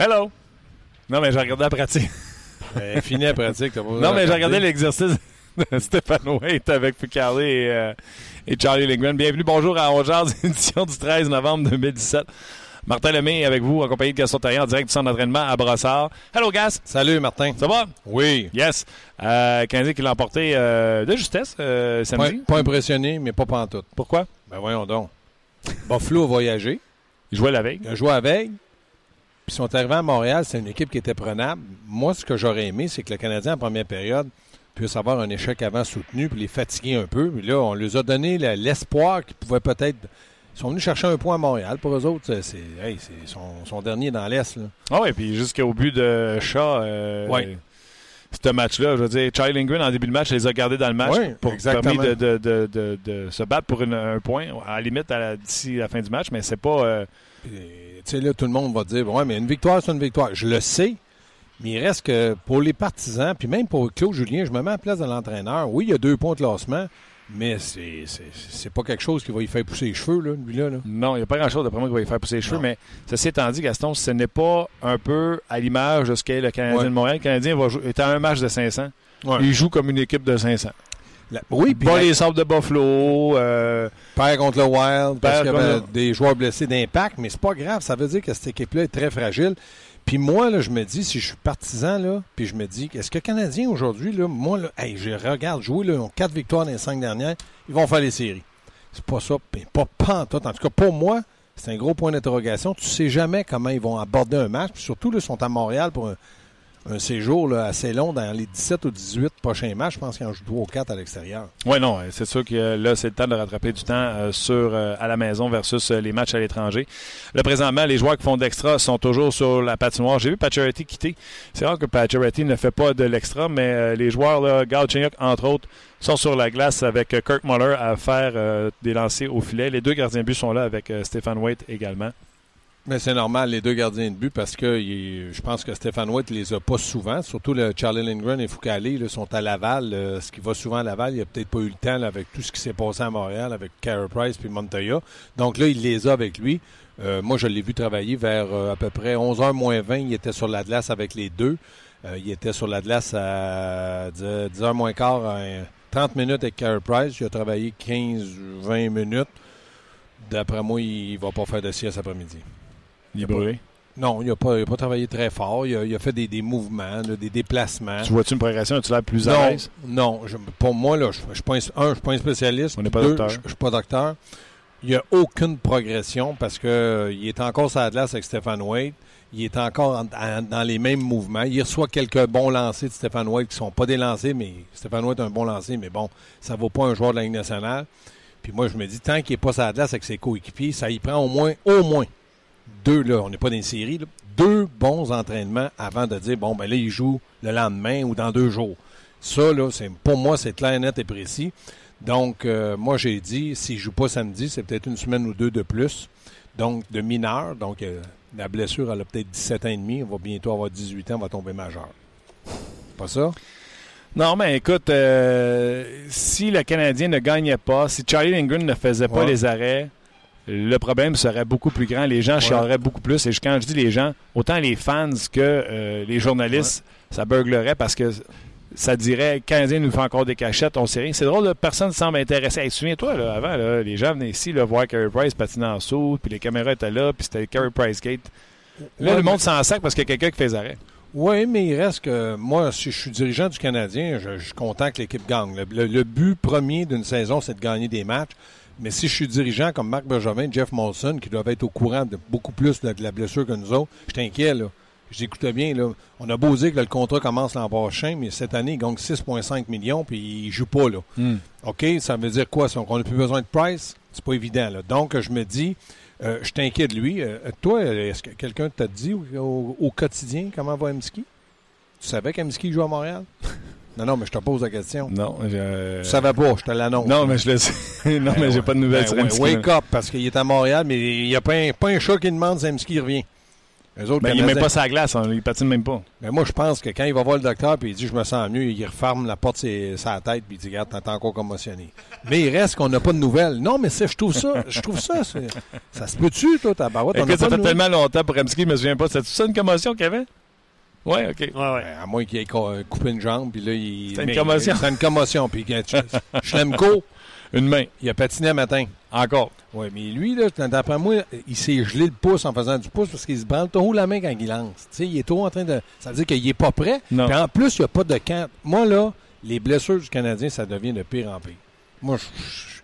Hello! Non, mais j'ai regardé la pratique. Ben, fini la pratique. t'as pas non, mais j'ai regardé l'exercice de Stéphane Waite avec Picardy et, euh, et Charlie Lindgren. Bienvenue, bonjour à Ongears, édition du 13 novembre 2017. Martin Lemay avec vous, accompagné de Gaston Taillon en direct du centre d'entraînement à Brossard. Hello, Gas! Salut, Martin. Ça va? Oui. Yes. Euh, Canadien qui l'a emporté euh, de justesse euh, Pas, samedi? pas impressionné, mais pas pantoute. Pourquoi? Ben voyons donc. Buffalo a voyagé. Il jouait la veille. Il a joué avec. Puis ils sont arrivés à Montréal. C'est une équipe qui était prenable. Moi, ce que j'aurais aimé, c'est que le Canadien, en première période, puisse avoir un échec avant soutenu puis les fatiguer un peu. Puis là, on leur a donné l'espoir qu'ils pouvaient peut-être... Ils sont venus chercher un point à Montréal. Pour eux autres, c'est, hey, c'est son, son dernier dans l'Est. Ah oui, puis jusqu'au but de Shaw. Euh, Ouais. Ce match-là, je veux dire, Charlie Lindgren, en début de match, les a gardés dans le match Oui, pour exactement. permis de, de- de- de- de se battre pour une- un point, à la limite à la- d'ici la fin du match, mais c'est pas. euh, Tu sais, là, tout le monde va dire, ouais, mais une victoire, c'est une victoire. Je le sais, mais il reste que pour les partisans, puis même pour Claude Julien, je me mets à la place de l'entraîneur. Oui, il y a deux points de classement, mais c'est, c'est, c'est pas quelque chose qui va lui faire pousser les cheveux, là, lui-là. Là. non, il n'y a pas grand-chose d'après moi qui va lui faire pousser les cheveux, Non. mais ceci étant dit, Gaston, ce n'est pas un peu à l'image de ce qu'est le Canadien Ouais. de Montréal. Le Canadien va jouer, est à un match de 500. Ouais. Il joue comme une équipe de 500. La- oui, puis Pas les sables de Buffalo. euh, perd contre le Wild, parce qu'il y avait des joueurs blessés d'impact, mais c'est pas grave. Ça veut dire que cette équipe-là est très fragile. Puis moi, là, je me dis, si je suis partisan, là, puis je me dis, est-ce que les Canadiens aujourd'hui, là, moi, là, hey, je regarde jouer, là, ils ont quatre victoires dans les cinq dernières, ils vont faire les séries. C'est pas ça, pas, pas en tout. Cas, pour moi, c'est un gros point d'interrogation. Tu sais jamais comment ils vont aborder un match. Puis surtout, ils sont à Montréal pour un, un séjour assez long dans les 17 ou 18 prochains matchs. Je pense qu'ils en jouent 3 ou 4 à l'extérieur. Oui, non, c'est sûr que euh, là, c'est le temps de rattraper du temps euh, sur euh, à la maison versus euh, les matchs à l'étranger. Là, présentement, les joueurs qui font de l'extra sont toujours sur la patinoire. J'ai vu Pacioretty quitter. C'est rare que Pacioretty ne fait pas de l'extra, mais euh, les joueurs, là, entre autres, sont sur la glace avec euh, Kirk Muller à faire euh, des lancers au filet. Les deux gardiens de but sont là avec euh, Stéphane Waite également. Mais c'est normal, les deux gardiens de but, parce que je pense que Stéphane White les a pas souvent. Surtout le Charlie Lindgren et Foucault sont à Laval. euh, ce qui va souvent à Laval, il a peut-être pas eu le temps là, avec tout ce qui s'est passé à Montréal, avec Carey Price puis Montoya. Donc là, il les a avec lui. Euh, moi, je l'ai vu travailler vers euh, à peu près 11h moins 20. Il était sur la glace avec les deux. Il était sur la glace à 10h moins quart, à 30 minutes avec Carey Price. Il a travaillé 15-20 minutes. D'après moi, il va pas faire de sieste après-midi. Brûlé. Non, il n'a pas, pas travaillé très fort. Il a, il a fait des, des mouvements, là, des déplacements. Tu vois-tu une progression? Tu l'air plus à non, l'aise? non je- pour moi, là, je ne suis, pas un, un, je suis pas un spécialiste. On n'est pas Deux, docteur. Je ne suis pas docteur. Il n'y a aucune progression parce que euh, est encore sur la glace avec Stéphane Wade. Il est encore en- en- dans les mêmes mouvements. Il reçoit quelques bons lancers de Stéphane Wade qui ne sont pas des lancers, mais Stéphane Wade est un bon lancer, mais bon, ça ne vaut pas un joueur de la Ligue nationale. Puis moi, je me dis, tant qu'il n'est pas sur la glace avec ses coéquipiers, ça y prend au moins, au moins, deux, là, on n'est pas dans une série, là, deux bons entraînements avant de dire, bon, ben là, il joue le lendemain ou dans deux jours. Ça, là, c'est, pour moi, c'est clair, net et précis. Donc, euh, moi, j'ai dit, s'il ne joue pas samedi, c'est peut-être une semaine ou deux de plus. Donc, de mineur. Donc, euh, la blessure, elle a peut-être 17 ans et demi. On va bientôt avoir 18 ans, on va tomber majeur. Pas ça? Non, mais écoute, euh, si le Canadien ne gagnait pas, si Charlie Lindgren ne faisait pas Ouais. les arrêts, le problème serait beaucoup plus grand. Les gens chialeraient beaucoup plus. Et quand je dis les gens, autant les fans que euh, les journalistes, ça burglerait parce que ça dirait Canadien nous fait encore des cachettes, on sait rien. C'est drôle, personne ne semble intéressé. Hey, Souviens-toi, avant, les gens venaient ici là, voir Carey Price patiner en saut, puis les caméras étaient là, puis c'était Carey Price Gate. Là, le monde s'en sac parce qu'il y a quelqu'un qui fait des arrêts. Oui, mais il reste que moi, si je suis dirigeant du Canadien, je, suis content que l'équipe gagne. Le, but premier d'une saison, c'est de gagner des matchs. Mais si je suis dirigeant comme Marc Bergevin, Jeff Molson, qui doivent être au courant de beaucoup plus de, la blessure que nous autres, je t'inquiète, là. J'écoutais bien, là. On a beau dire que le contrat commence l'an prochain, mais cette année, il gagne 6,5 millions, puis il joue pas, là. Hmm. OK? Ça veut dire quoi? On n'a plus besoin de Price? C'est pas évident, là. Donc, je me dis, euh, je t'inquiète de lui. Euh, toi, est-ce que quelqu'un t'a dit au, quotidien comment va Emski? Tu savais qu'Emski joue à Montréal? non, non, mais je te pose la question. Non, je... Tu savais pas, je te l'annonce. Non, mais je le sais. non, mais j'ai pas de nouvelles ben, sur Wake up, parce qu'il est à Montréal, mais il n'y a pas un, pas un chat qui demande si Emski revient. Ben, il ne met pas sa glace, hein, il patine même pas. Mais ben, moi, je pense que quand il va voir le docteur et il dit je me sens mieux, il referme la porte de sa tête puis il dit regarde, t'es encore commotionné. Mais il reste qu'on n'a pas de nouvelles. Non, mais je trouve ça, je trouve ça, ça se peut-tu, toi, ta barouette? Écoute, ça fait tellement longtemps pour Remski, je me souviens pas. C'est ça une commotion qu'il avait? Oui, OK. Ouais, ouais. Ben, à moins qu'il ait coupé une jambe, puis là, il. C'est une commotion. C'est une commotion. Puis Schlemko, une main. Il a patiné un matin. Encore. Oui, mais lui, là, d'après moi, il s'est gelé le pouce en faisant du pouce parce qu'il se branle trop la main quand il lance. Tu sais, il est trop en train de. Ça veut dire qu'il n'est pas prêt. Non. Puis en plus, il n'y a pas de camp. Moi, là, les blessures du Canadien, ça devient de pire en pire. Moi, je.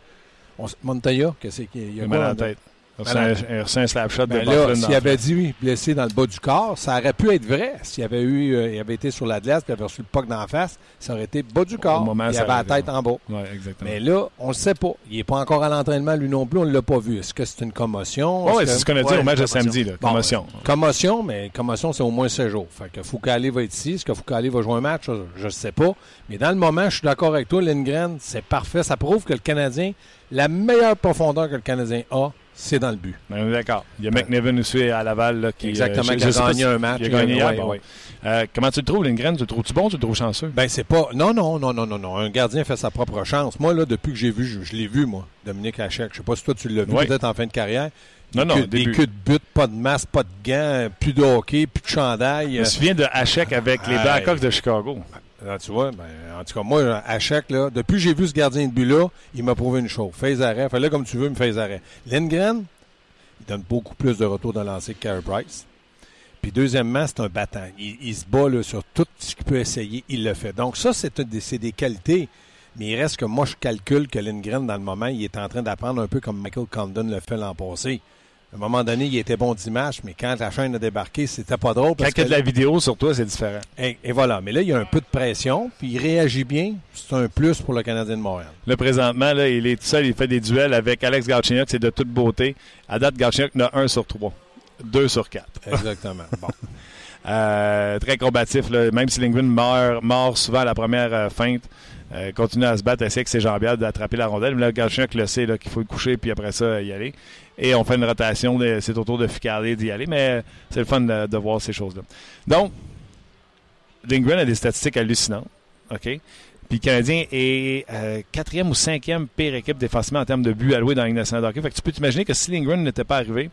Montoya, qu'est-ce qu'il y a? mal en tête. C'est un, un slap ben là, S'il avait dit oui, blessé dans le bas du corps, ça aurait pu être vrai. S'il avait eu, euh, il avait été sur la glace, puis avait reçu le puck d'en face, ça aurait été bas du corps. il avait la tête en bas. Ouais, exactement. Mais là, on ne sait pas. Il n'est pas encore à l'entraînement, lui non plus, on ne l'a pas vu. Est-ce que c'est une commotion? Oui, c'est ce qu'on a dit au match de samedi, là. commotion. commotion, mais commotion, c'est au moins 16 jours. Fait que Foucault va être ici. Est-ce que Foucault va jouer un match? Je ne sais pas. Mais dans le moment, je suis d'accord avec toi, Lindgren, c'est parfait. Ça prouve que le Canadien, la meilleure profondeur que le Canadien a, c'est dans le but. Ben, d'accord. Il y a McNevin aussi à Laval là, qui, Exactement, euh, a gagné un match. Il a gagné euh, comment tu le trouves, Lindgren? Tu le trouves-tu bon ou tu le trouves chanceux? Ben, c'est pas. Non, non, non, non, non, non. Un gardien fait sa propre chance. Moi, là, depuis que j'ai vu, je, l'ai vu, moi, Dominique Hachek. Je sais pas si toi, tu l'as vu peut-être en fin de carrière. Non, non, des queues de but, pas de masque, pas de gants, plus de hockey, plus de chandail. Je me souviens de Hachek avec les Blackhawks de Chicago. Ah, tu vois, ben, en tout cas, moi, Hachek, là, depuis que j'ai vu ce gardien de but-là, il m'a prouvé une chose. Fais arrêt. Fais-le comme tu veux, me fais arrêt. Lindgren, il donne beaucoup plus de retours dans lancer que Carey Price. Puis deuxièmement, c'est un battant. Il, se bat sur tout ce qu'il peut essayer, il le fait. Donc ça, c'est des qualités. Mais il reste que moi, je calcule que Lindgren, dans le moment, il est en train d'apprendre un peu comme Michael Condon le fait l'an passé. À un moment donné, il était bon dimanche, mais quand la chaîne a débarqué, c'était pas drôle. Parce quand il y a de la vidéo sur toi, c'est différent. Et, voilà. Mais là, il y a un peu de pression, puis il réagit bien. C'est un plus pour le Canadien de Montréal. Là, présentement, là, il est tout seul. Il fait des duels avec Alex Galchenyuk. C'est de toute beauté. À date, Galchenyuk n'a un sur trois. Deux sur quatre. Exactement. bon. Euh, très combatif. Là. Même si Lingwin meurt, souvent à la première euh, feinte, euh, continue à se battre, essayer avec ses jambières d'attraper la rondelle. Mais là, Galchenyuk le sait qu'il faut le coucher, puis après ça, y aller et on fait une rotation. C'est autour de Ficardé d'y aller, mais c'est le fun de, voir ces choses-là. Donc, Lindgren a des statistiques hallucinantes. OK? Puis le Canadien est euh, quatrième ou cinquième pire équipe défensivement en termes de buts alloués dans la Ligue nationale Fait que tu peux t'imaginer que si Lindgren n'était pas arrivé,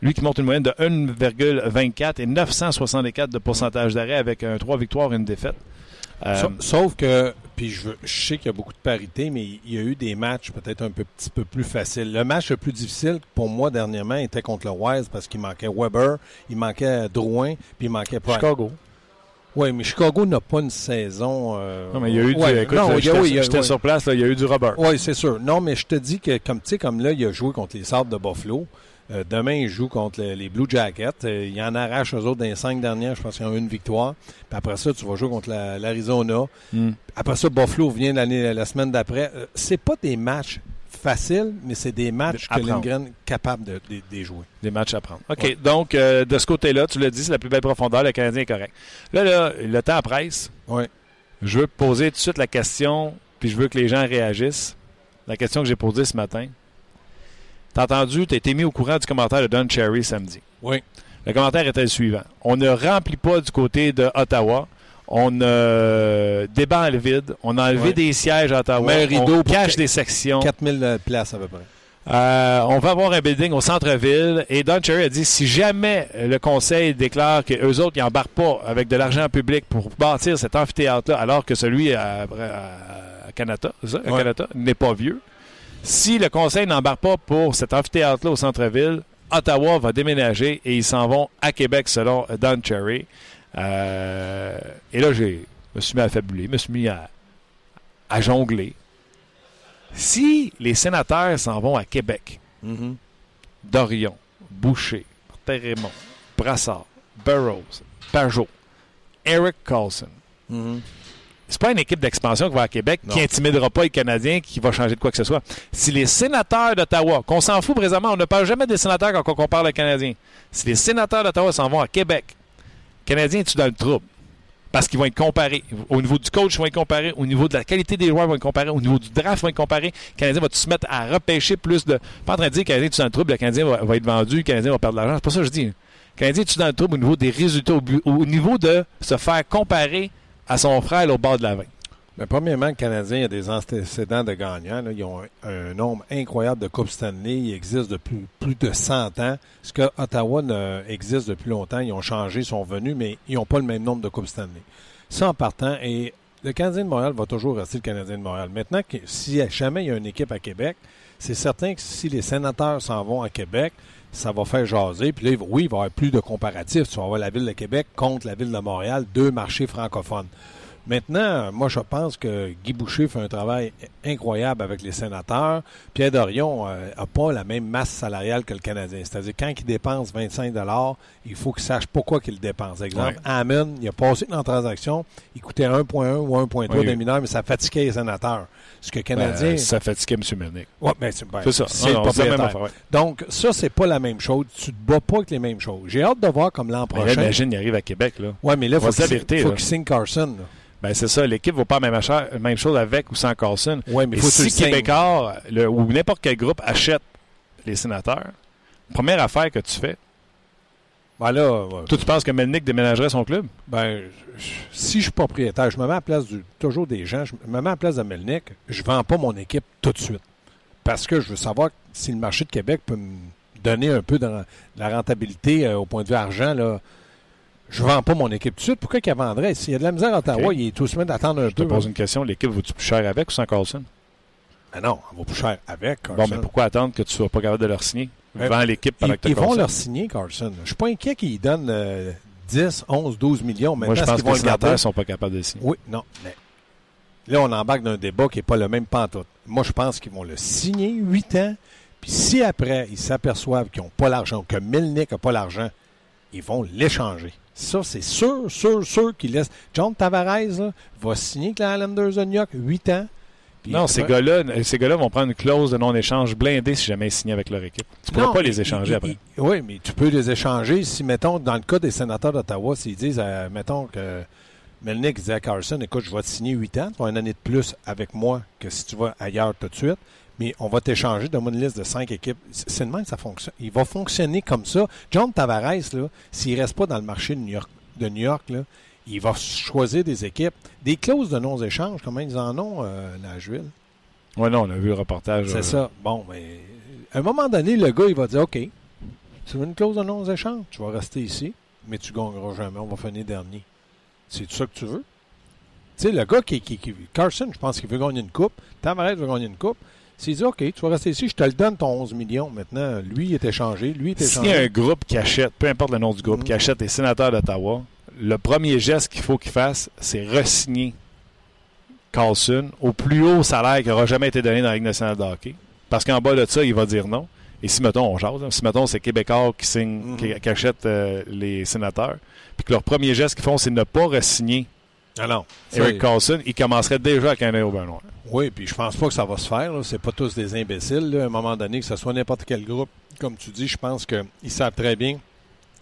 lui qui monte une moyenne de 1,24 et 964 de pourcentage d'arrêt avec un 3 victoires et une défaite. Euh, sauf que puis je, sais qu'il y a beaucoup de parité, mais il y a eu des matchs peut-être un petit peu plus faciles. Le match le plus difficile pour moi dernièrement était contre le Wise parce qu'il manquait Weber, il manquait Drouin, puis il manquait. Chicago. Oui, mais Chicago n'a pas une saison. Euh, non, mais il y a eu du. écoute, j'étais sur place, là, il y a eu du Robert. Oui, c'est sûr. Non, mais je te dis que, comme tu sais, comme là, il a joué contre les Sables de Buffalo. Euh, demain, il joue contre les, Blue Jackets. Euh, il en arrache eux autres dans les cinq dernières. Je pense qu'ils ont eu une victoire. Puis après ça, tu vas jouer contre l'Arizona. Hmm. Après ça, Buffalo vient la semaine d'après. Euh, c'est pas des matchs faciles, mais c'est des matchs que Lindgren est capable de, jouer. Des matchs à prendre. OK. Donc, de ce côté-là, tu l'as dit, c'est la plus belle profondeur. Le Canadien est correct. Là, là le temps presse. Oui. Je veux poser tout de suite la question, puis je veux que les gens réagissent. La question que j'ai posée ce matin. T'as entendu, t'as été mis au courant du commentaire de Don Cherry samedi. Oui. Le commentaire était le suivant. On ne remplit pas du côté de Ottawa. On euh, débat le vide. On a enlevé des sièges à Ottawa. rideau on cache des sections. 4000 places à peu près. Euh, on va avoir un building au centre-ville et Don Cherry a dit si jamais le conseil déclare qu'eux autres n'embarquent pas avec de l'argent public pour bâtir cet amphithéâtre-là, alors que celui à, à, à Canada, ça, à Ouais. Canada n'est pas vieux, si le conseil n'embarque pas pour cet amphithéâtre-là au centre-ville, Ottawa va déménager et ils s'en vont à Québec selon Don Cherry. Euh, et là, je me suis mis à fabuler, me suis mis à, à jongler. Si les sénateurs s'en vont à Québec, Mhm. Dorion, Boucher, Martin-Raymond, Brassard, Burroughs, Pajot, Eric Carlson, Mhm. C'est pas une équipe d'expansion qui va à Québec Non. qui intimidera pas les Canadiens, qui va changer de quoi que ce soit. Si les sénateurs d'Ottawa, qu'on s'en fout présentement, on ne parle jamais des sénateurs quand on compare les Canadiens. Si les sénateurs d'Ottawa s'en vont à Québec, les Canadiens, tu dans le trouble? Parce qu'ils vont être comparés. Au niveau du coach, ils vont être comparés. Au niveau de la qualité des joueurs, ils vont être comparés. Au niveau du draft, ils vont être comparés. Le Canadien va se mettre à repêcher plus de. Pas en train de dire que le Canadien, tu dans le trouble, le Canadien va, va être vendu, le Canadien va perdre de l'argent. C'est pas ça que je dis. Le Canadien, tu dans le trouble au niveau des résultats, au niveau de se faire comparer à son frère au bord de la veine. Mais premièrement, le Canadien a des antécédents de gagnants. Ils ont un, nombre incroyable de Coupes Stanley. Ils existent depuis plus de 100 ans. Ce que Ottawa existe depuis longtemps. Ils ont changé, ils sont venus, mais ils n'ont pas le même nombre de Coupes Stanley. Ça en partant. Et le Canadien de Montréal va toujours rester le Canadien de Montréal. Maintenant, si jamais il y a une équipe à Québec, c'est certain que si les sénateurs s'en vont à Québec, ça va faire jaser. Puis là, oui, il va y avoir plus de comparatifs. Tu vas avoir la ville de Québec contre la ville de Montréal, deux marchés francophones. Maintenant, moi, je pense que Guy Boucher fait un travail incroyable avec les sénateurs. Pierre Dorion n'a pas la même masse salariale que le Canadien. C'est-à-dire, quand il dépense 25 il faut qu'il sache pourquoi qu'il le dépense. Exemple, Ouais. Hammond, il a passé dans la transaction, il coûtait 1,1 ou 1,3 Oui. des mineurs, mais ça fatiguait les sénateurs. Ce que Canadien... Ben, ça fatiguait M. Melnick. Ben, c'est ben, C'est ça. c'est même affaire, ouais. Donc, ça, c'est pas la même chose. Tu te bats pas avec les mêmes choses. J'ai hâte de voir comme l'an Mais prochain. imagine, il arrive à Québec. Là. Ouais, mais là, il va faut vérité, faut qu'il signe Carson. là. Ben, c'est ça. L'équipe ne vaut pas la même, même chose avec ou sans Carlson. Ouais, mais Et faut si. Québécois le- ou n'importe quel groupe achète les sénateurs, première affaire que tu fais, Ben là, ouais. toi, tu penses que Melnick déménagerait son club? Ben, je- si je suis propriétaire, je me mets à la place du, toujours des gens, je me mets à la place de Melnick, je vends pas mon équipe tout de suite. Parce que je veux savoir si le marché de Québec peut me donner un peu de, la rentabilité euh, au point de vue argent. Là. Je vends pas mon équipe tout de suite. Pourquoi qu'il vendrait? S'il y a de la misère à Ottawa, il est tout semaine d'attendre un Je te peu. pose une question. L'équipe vaut-tu plus cher avec ou sans Carlson? Ah non, on va plus cher avec Bon, mais pourquoi attendre que tu sois pas capable de leur signer? Vends l'équipe pendant ils, que ils vont leur signer, Carson. Je suis pas inquiet qu'ils donnent euh, 10, 11, 12 millions. Moi, je pense qu'ils que les sénateurs sont pas capables de signer. Oui, non. Mais là, on embarque dans un débat qui n'est pas le même pantoute. Moi, je pense qu'ils vont le signer 8 ans. Puis si après, ils s'aperçoivent qu'ils n'ont pas l'argent, que Melnick n'a pas l'argent, ils vont l'échanger. Ça, c'est sûr, sûr, sûr qu'ils laissent. John Tavares là, va signer avec la Islanders de New York 8 ans. Puis Non, ces gars-là, ces gars-là vont prendre une clause de non-échange blindée si jamais ils signent avec leur équipe. Tu ne pourras Non, pas les échanger il- après. il- oui, mais tu peux les échanger si, mettons, dans le cas des sénateurs d'Ottawa, s'ils disent, euh, mettons que Melnick disait à Carson, écoute, je vais te signer 8 ans, tu as une année de plus avec moi que si tu vas ailleurs tout de suite, mais on va t'échanger de une liste de 5 équipes. C'est de même ça fonctionne. Il va fonctionner comme ça. John Tavares, s'il reste pas dans le marché de New York, de New York là, il va choisir des équipes. Des clauses de non-échange, comment ils en ont, euh, Nashville? Oui, non, on a vu le reportage. C'est euh, ça. Bon, mais à un moment donné, le gars, il va dire OK, tu veux une clause de non-échange, tu vas rester ici, mais tu gagneras jamais, on va finir dernier. C'est ça que tu veux? Tu sais, le gars qui, qui, qui- Carson, je pense qu'il veut gagner une coupe. Tavares veut gagner une coupe. S'il dit OK, tu vas rester ici, je te le donne ton 11 millions. Maintenant, lui, il est échangé, lui, il est S'il y a un échangé. groupe qui achète, peu importe le nom du groupe, qui achète les sénateurs d'Ottawa, le premier geste qu'il faut qu'il fasse, c'est re-signer Carlson au plus haut salaire qui n'aura jamais été donné dans la Ligue nationale de hockey. Parce qu'en bas de ça, il va dire non. Et si, mettons, on jase, hein, si, mettons, c'est Québécois qui, signe, Mhm. qui, qui achète euh, les sénateurs, puis que leur premier geste qu'ils font, c'est ne pas re-signer Ah non. Eric Carlson, ils commenceraient déjà avec un œil au noir. Oui, puis je pense pas que ça va se faire. C'est pas tous des imbéciles. là. À un moment donné, que ce soit n'importe quel groupe, comme tu dis, je pense qu'ils savent très bien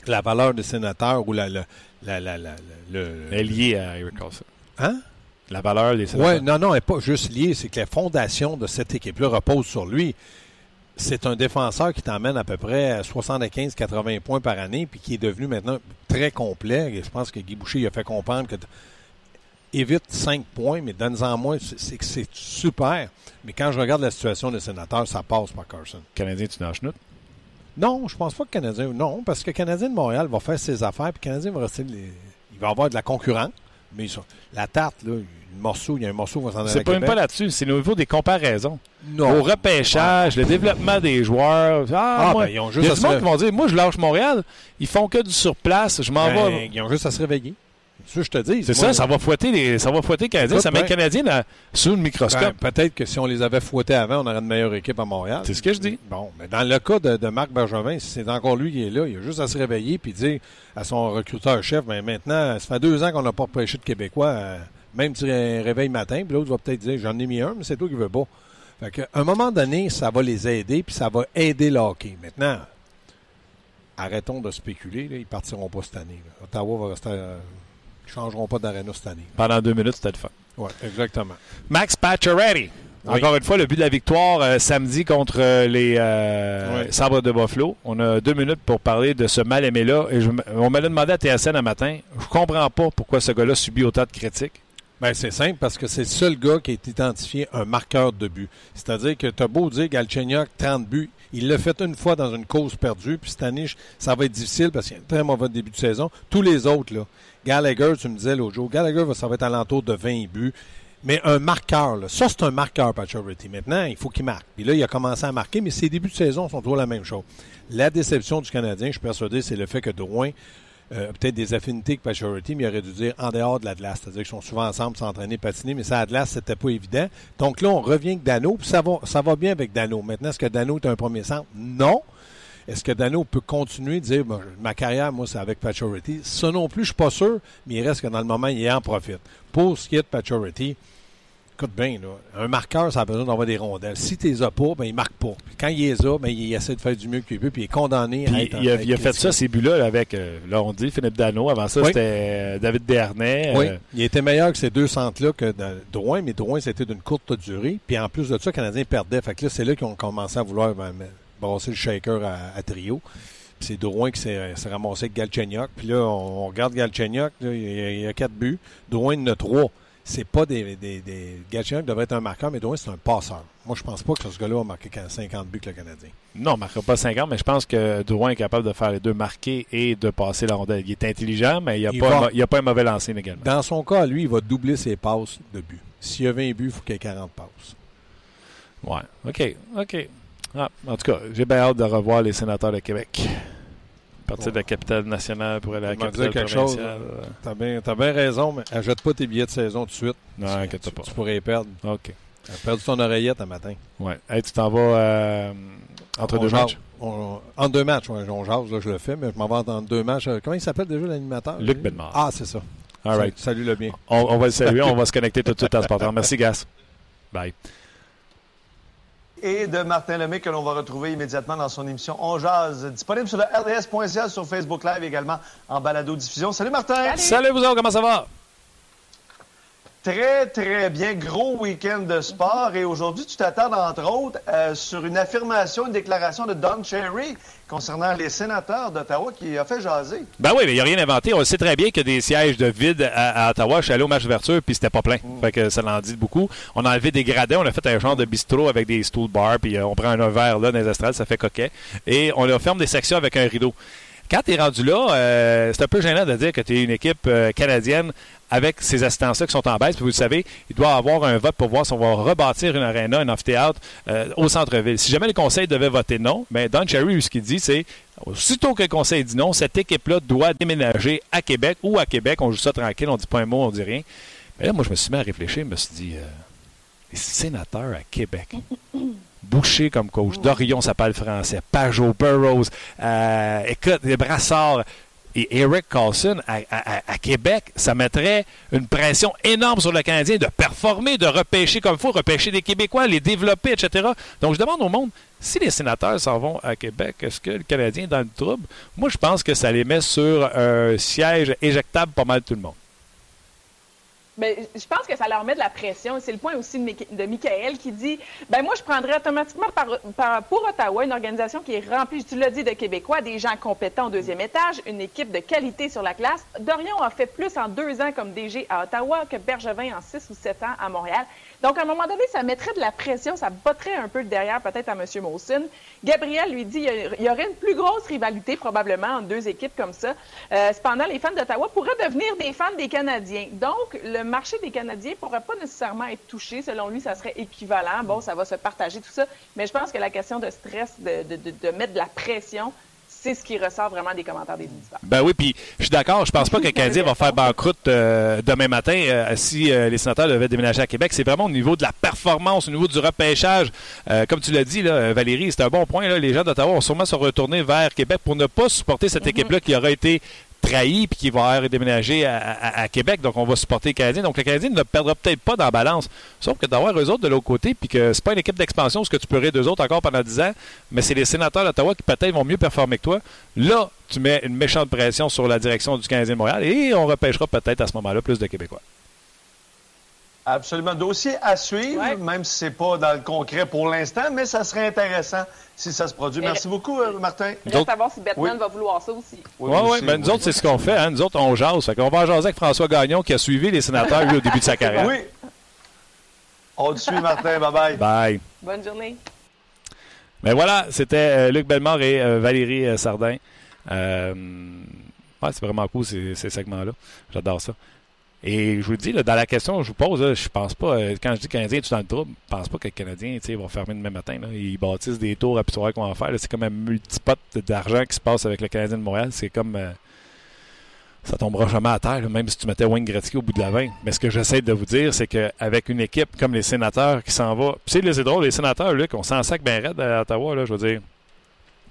la valeur des sénateurs ou la, la, la, la, la- le... Elle est liée à Eric Carlson. Hein? La valeur des sénateurs. Oui, non, non, elle n'est pas juste liée. C'est que la fondation de cette équipe-là repose sur lui. C'est un défenseur qui t'emmène à peu près à 75-80 points par année, puis qui est devenu maintenant très complet. Et je pense que Guy Boucher il a fait comprendre que évite 5 points, mais donne-en moins, c'est que c'est super. Mais quand je regarde la situation des sénateurs, ça passe par Carson. Canadien, tu chenoutes? Non, je pense pas que Canadien. Non, parce que Canadien de Montréal va faire ses affaires, puis Canadien va rester. Il va avoir de la concurrence, mais la tarte, là, le morceau, il y a un morceau qui va s'en aller. C'est pas même pas là-dessus, c'est au niveau des comparaisons. Non. Au repêchage, le développement des joueurs. Ah, Ah, moi, ben, ils ont il y juste a du monde ré- qui vont dire Moi, je lâche Montréal, ils font que du surplace, je m'en Ben, vais. Ils ont juste à se réveiller. C'est ça que je te dis. C'est Moi, ça, ça va fouetter les, ça va fouetter les Canadiens, ça met ben- les Canadiens sous le Ben, microscope. Peut-être que si on les avait fouettés avant, on aurait une meilleure équipe à Montréal. C'est ce que je dis. Bon, mais dans le cas de, de Marc Bergevin, si c'est encore lui qui est là, il a juste à se réveiller puis dire à son recruteur-chef, mais maintenant, ça fait deux ans qu'on n'a pas repêché de Québécois, euh, même si un réveil matin, puis l'autre va peut-être dire, j'en ai mis un, mais c'est toi qui veux pas. Fait qu'à un moment donné, ça va les aider, puis ça va aider le hockey. Maintenant, arrêtons de spéculer, là, ils partiront pas cette année. là. Ottawa va rester... euh, changeront pas d'aréna cette année. Pendant deux minutes, c'était le fun. Oui, exactement. Max Pacioretty. Oui. Encore une fois, le but de la victoire euh, samedi contre euh, les euh, Oui. Sabres de Buffalo. On a deux minutes pour parler de ce mal-aimé-là. Et je m- on me l'a demandé à TSN un matin. Je comprends pas pourquoi ce gars-là subit autant de critiques. Ben, c'est simple parce que c'est le seul gars qui est identifié un marqueur de but. C'est-à-dire que tu as beau dire Galchenyuk, 30 buts, il l'a fait une fois dans une cause perdue, puis cette ça va être difficile parce qu'il y a un très mauvais début de saison. Tous les autres, là, Gallagher, tu me disais l'autre jour, Gallagher, va- ça va être alentour de 20 buts. Mais un marqueur, là, ça c'est un marqueur, Pacioretty. Maintenant, il faut qu'il marque. Puis là, il a commencé à marquer, mais ses débuts de saison sont toujours la même chose. La déception du Canadien, je suis persuadé, c'est le fait que Drouin euh, peut-être des affinités que Pacioretty, mais il aurait dû dire en dehors de la glace. C'est-à-dire qu'ils sont souvent ensemble, s'entraîner, patiner, mais ça, à c'était pas évident. Donc là, on revient avec Dano, puis ça va, ça va bien avec Dano. Maintenant, est-ce que Dano est un premier centre? Non. Est-ce que Dano peut continuer de dire ma carrière, moi, c'est avec Pacioretty? Ça non plus, je suis pas sûr, mais il reste que dans le moment, il en profite. Pour ce qui est de Pacioretty, écoute bien, là, un marqueur, ça a besoin d'avoir des rondelles. Si tu les as pas, ben, il marque pas. Puis quand il les a, ben, il essaie de faire du mieux qu'il peut, puis il est condamné à Puis être il a, à il a fait ça, ces buts-là, là, avec, euh, là, on dit Philippe Dano. Avant ça, Oui. c'était euh, David Dernay. Oui, Euh, il était meilleur que ces deux centres-là que Drouin, mais Drouin, c'était d'une courte durée. Puis en plus de ça, le Canadien perdait. Fait que là, c'est là qu'ils ont commencé à vouloir ben, ben, brasser le shaker à, à trio. Puis c'est Drouin qui s'est ramassé avec Galchenyuk. Puis là, on, on regarde Galchenyuk, là, il, y a, quatre buts. Drouin il en a trois. C'est pas des, des, des... Devrait être un marqueur, mais Drouin, c'est un passeur. Moi, je pense pas que ce gars-là va marquer 50 buts que le Canadien. non, il ne marquera pas 50, mais je pense que Drouin est capable de faire les deux, marquer et de passer la rondelle. Il est intelligent, mais il n'a Il pas, va- il a pas un mauvais lancer également. Dans son cas, lui, il va doubler ses passes de buts. S'il y a 20 buts, il faut qu'il y ait 40 passes. Ouais. OK. OK. Ah, en tout cas, j'ai bien hâte de revoir les sénateurs de Québec. Partir de la capitale nationale pour aller à la capitale dire quelque chose, provinciale. T'as bien, t'as bien raison, mais achète pas tes billets de saison tout de suite. Non, Tu- tu, pas. tu pourrais les perdre. OK. Tu as perdu ton oreillette un matin. Ouais. Hey, tu t'en vas euh, entre deux jase. matchs? On- entre deux matchs, on jase, là, je le fais, mais je m'en vais entre deux matchs. Euh, Comment il s'appelle déjà l'animateur? Luc Benmar. Ah, c'est ça. All right. Salut le bien. On, on va le saluer. on va se connecter tout de suite à Sportant. Merci, Gas. Bye. Et de Martin Lemay que l'on va retrouver immédiatement dans son émission On Jazz, disponible sur le RDS.ca, sur Facebook Live également en balado-diffusion. Salut Martin! Salut, vous autres, comment ça va? Très, très bien. Gros week-end de sport. Et aujourd'hui, tu t'attardes, entre autres, euh, sur une affirmation, une déclaration de Don Cherry concernant les sénateurs d'Ottawa qui a fait jaser. Ben oui, mais il n'y a rien inventé. On sait très bien qu'il y a des sièges de vide à, à Ottawa. Je suis allé au match d'ouverture, puis c'était pas plein. Fait que ça l'en dit beaucoup. On a enlevé des gradins. On a fait un genre de bistrot avec des stool bars, puis euh, on prend un verre là dans les estrades, ça fait coquet. Et on leur ferme des sections avec un rideau. Quand tu es rendu là, euh, c'est un peu gênant de dire que tu es une équipe euh, canadienne avec ces assistants-là qui sont en baisse. Puis vous le savez, il doit y avoir un vote pour voir si on va rebâtir une arena, un amphithéâtre euh, au centre-ville. Si jamais le conseil devait voter non, ben Don Cherry, ce qu'il dit, c'est aussitôt que le conseil dit non, cette équipe-là doit déménager à Québec ou à Québec. On joue ça tranquille, on dit pas un mot, on dit rien. Mais là, moi, je me suis mis à réfléchir, je me suis dit, euh, les sénateurs à Québec. Boucher comme coach, Dorion, ça parle français, Pajot, Burroughs, euh, écoute, les Brassards et Eric Carlson à, Québec, ça mettrait une pression énorme sur le Canadien de performer, de repêcher comme il faut, repêcher des Québécois, les développer, etc. Donc, je demande au monde, si les sénateurs s'en vont à Québec, est-ce que le Canadien est dans le trouble? Moi, je pense que ça les met sur un siège éjectable pas mal tout le monde. Ben, je pense que ça leur met de la pression. C'est le point aussi de, Michael qui dit ben moi, je prendrais automatiquement pour Ottawa une organisation qui est remplie, tu l'as dit, de Québécois, des gens compétents au deuxième étage, une équipe de qualité sur la classe. Dorion a fait plus en deux ans comme DG à Ottawa que Bergevin en six ou sept ans à Montréal. Donc, à un moment donné, ça mettrait de la pression, ça botterait un peu derrière peut-être à M. Molson. Gabriel lui dit il y aurait une plus grosse rivalité probablement entre deux équipes comme ça. Euh, cependant, les fans d'Ottawa pourraient devenir des fans des Canadiens. Donc, le marché des Canadiens pourrait pas nécessairement être touché. Selon lui, ça serait équivalent. Bon, ça va se partager tout ça. Mais je pense que la question de stress, de mettre de la pression, c'est ce qui ressort vraiment des commentaires des visiteurs. Ben oui, puis je suis d'accord. Je pense pas Canadien va faire banqueroute euh, demain matin euh, si euh, les sénateurs devaient déménager à Québec. C'est vraiment au niveau de la performance, au niveau du repêchage. comme tu l'as dit, là, Valérie, c'est un bon point. Là. Les gens d'Ottawa vont sûrement se retourner vers Québec pour ne pas supporter cette mm-hmm. équipe-là qui aura été trahi puis qui va déménager à, Québec. Donc, on va supporter les Canadiens. Donc, le Canadien ne perdra peut-être pas dans la balance. Sauf que d'avoir eux autres de l'autre côté, puis que c'est pas une équipe d'expansion, ce que tu peux rire d'eux autres encore pendant 10 ans, mais c'est les sénateurs d'Ottawa qui peut-être vont mieux performer que toi. Là, tu mets une méchante pression sur la direction du Canadien de Montréal et on repêchera peut-être à ce moment-là plus de Québécois. Absolument. Dossier à suivre, même si ce n'est pas dans le concret pour l'instant, mais ça serait intéressant si ça se produit. Merci beaucoup, euh, Martin. Je veux savoir si Batman va vouloir ça aussi. Oui, oui. Ben, nous autres, c'est ce qu'on fait. Hein. Nous autres, on jase. Fait on va jaser avec François Gagnon qui a suivi les sénateurs au début de sa carrière. Oui. On te suit, Martin. Bye-bye. Bye. Bonne journée. Mais ben, voilà, c'était euh, Luc Bellemare et euh, Valérie Sardin. ouais, c'est vraiment cool ces, ces segments-là. J'adore ça. Et je vous le dis, dans la question que je vous pose, je pense pas, euh, quand je dis Canadien, tu dans le trouble, je pense pas que les Canadiens vont fermer demain matin. Ils bâtissent des tours à savoir qu'on va faire. C'est comme un multipot d'argent qui se passe avec le Canadien de Montréal. C'est comme. Euh, ça tombera jamais à terre, même si tu mettais Wayne Gretzky au bout de la 20. Mais ce que j'essaie de vous dire, c'est qu'avec une équipe comme les sénateurs qui s'en va. Tu sais, c'est drôle, les sénateurs, Luc, on s'en sac bien raide à Ottawa, là, je veux dire.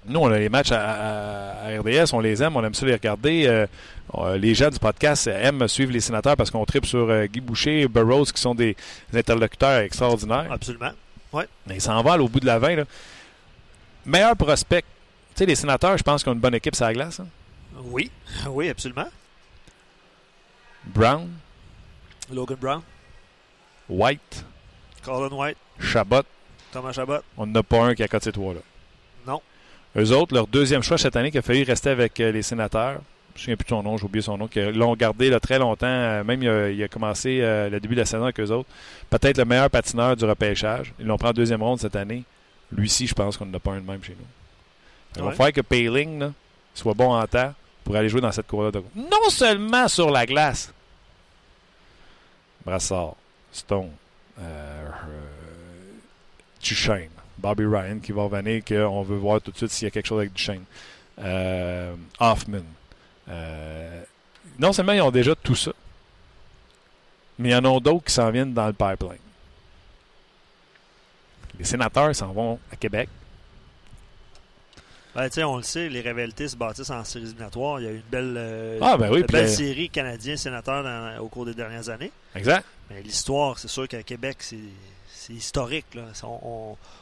Nous, on a les matchs à, RDS, on les aime, on aime ça les regarder. Euh, les gens du podcast aiment suivre les sénateurs parce qu'on tripe sur euh, Guy Boucher et Burroughs qui sont des, interlocuteurs extraordinaires. Absolument. Ouais. Ils s'envolent au bout de la 20. Meilleur prospect. Tu sais, les sénateurs, je pense qu'ils ont une bonne équipe sur la glace. Hein? Oui, oui, absolument. Brown. Logan Brown. White. Colin White. Chabot. Thomas Chabot. On n'a pas un qui a coté ces trois-là. Eux autres, leur deuxième choix cette année qui a failli rester avec euh, les sénateurs, je ne souviens plus de son nom, j'ai oublié son nom, qui l'ont gardé là, très longtemps, euh, même il a, commencé euh, le début de la saison avec eux autres. Peut-être le meilleur patineur du repêchage. Ils l'ont pris en deuxième ronde cette année. Lui-ci, je pense qu'on n'a pas un de même chez nous. Il va falloir que Payling soit bon en temps pour aller jouer dans cette cour-là. Non seulement sur la glace. Brassard, Stone, euh, Bobby Ryan qui va revenir, qu'on veut voir tout de suite s'il y a quelque chose avec Duchesne. Euh, Hoffman. Euh, non seulement ils ont déjà tout ça, mais il y en a d'autres qui s'en viennent dans le pipeline. Les sénateurs s'en vont à Québec. Ben, on le sait, les rivalités se bâtissent en séries éliminatoires. Il y a eu une belle, euh, ah, ben oui, belle série canadien-sénateur au cours des dernières années. Exact. Mais l'histoire, c'est sûr qu'à Québec, c'est c'est historique. Là.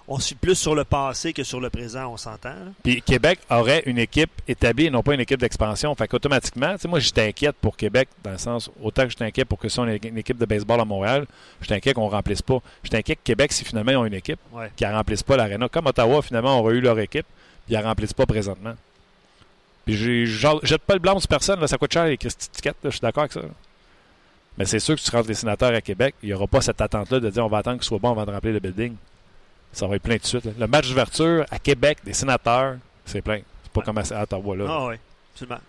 On, suit plus sur le passé que sur le présent, on s'entend. Puis Québec aurait une équipe établie et non pas une équipe d'expansion. Fait qu'automatiquement, tu sais, moi, j'étais inquiète pour Québec, dans le sens, autant que j'étais inquiet pour que si on ait une équipe de baseball à Montréal, j'étais inquiet qu'on ne remplisse pas. J'étais inquiet que Québec, si finalement ils ont une équipe, qui ne remplisse pas l'aréna. Comme Ottawa, finalement, aurait eu leur équipe, puis ils ne remplissent pas présentement. Puis je jette pas le blanc sur personne, ça coûte cher les étiquettes, je suis d'accord avec ça. Mais c'est sûr que tu rentres les sénateurs à Québec, il n'y aura pas cette attente-là de dire on va attendre qu'il soit bon avant de remplir le building. Ça va être plein de suite. Le match d'ouverture à Québec des sénateurs, c'est plein. C'est pas comme à Ottawa là. Ah oui, absolument.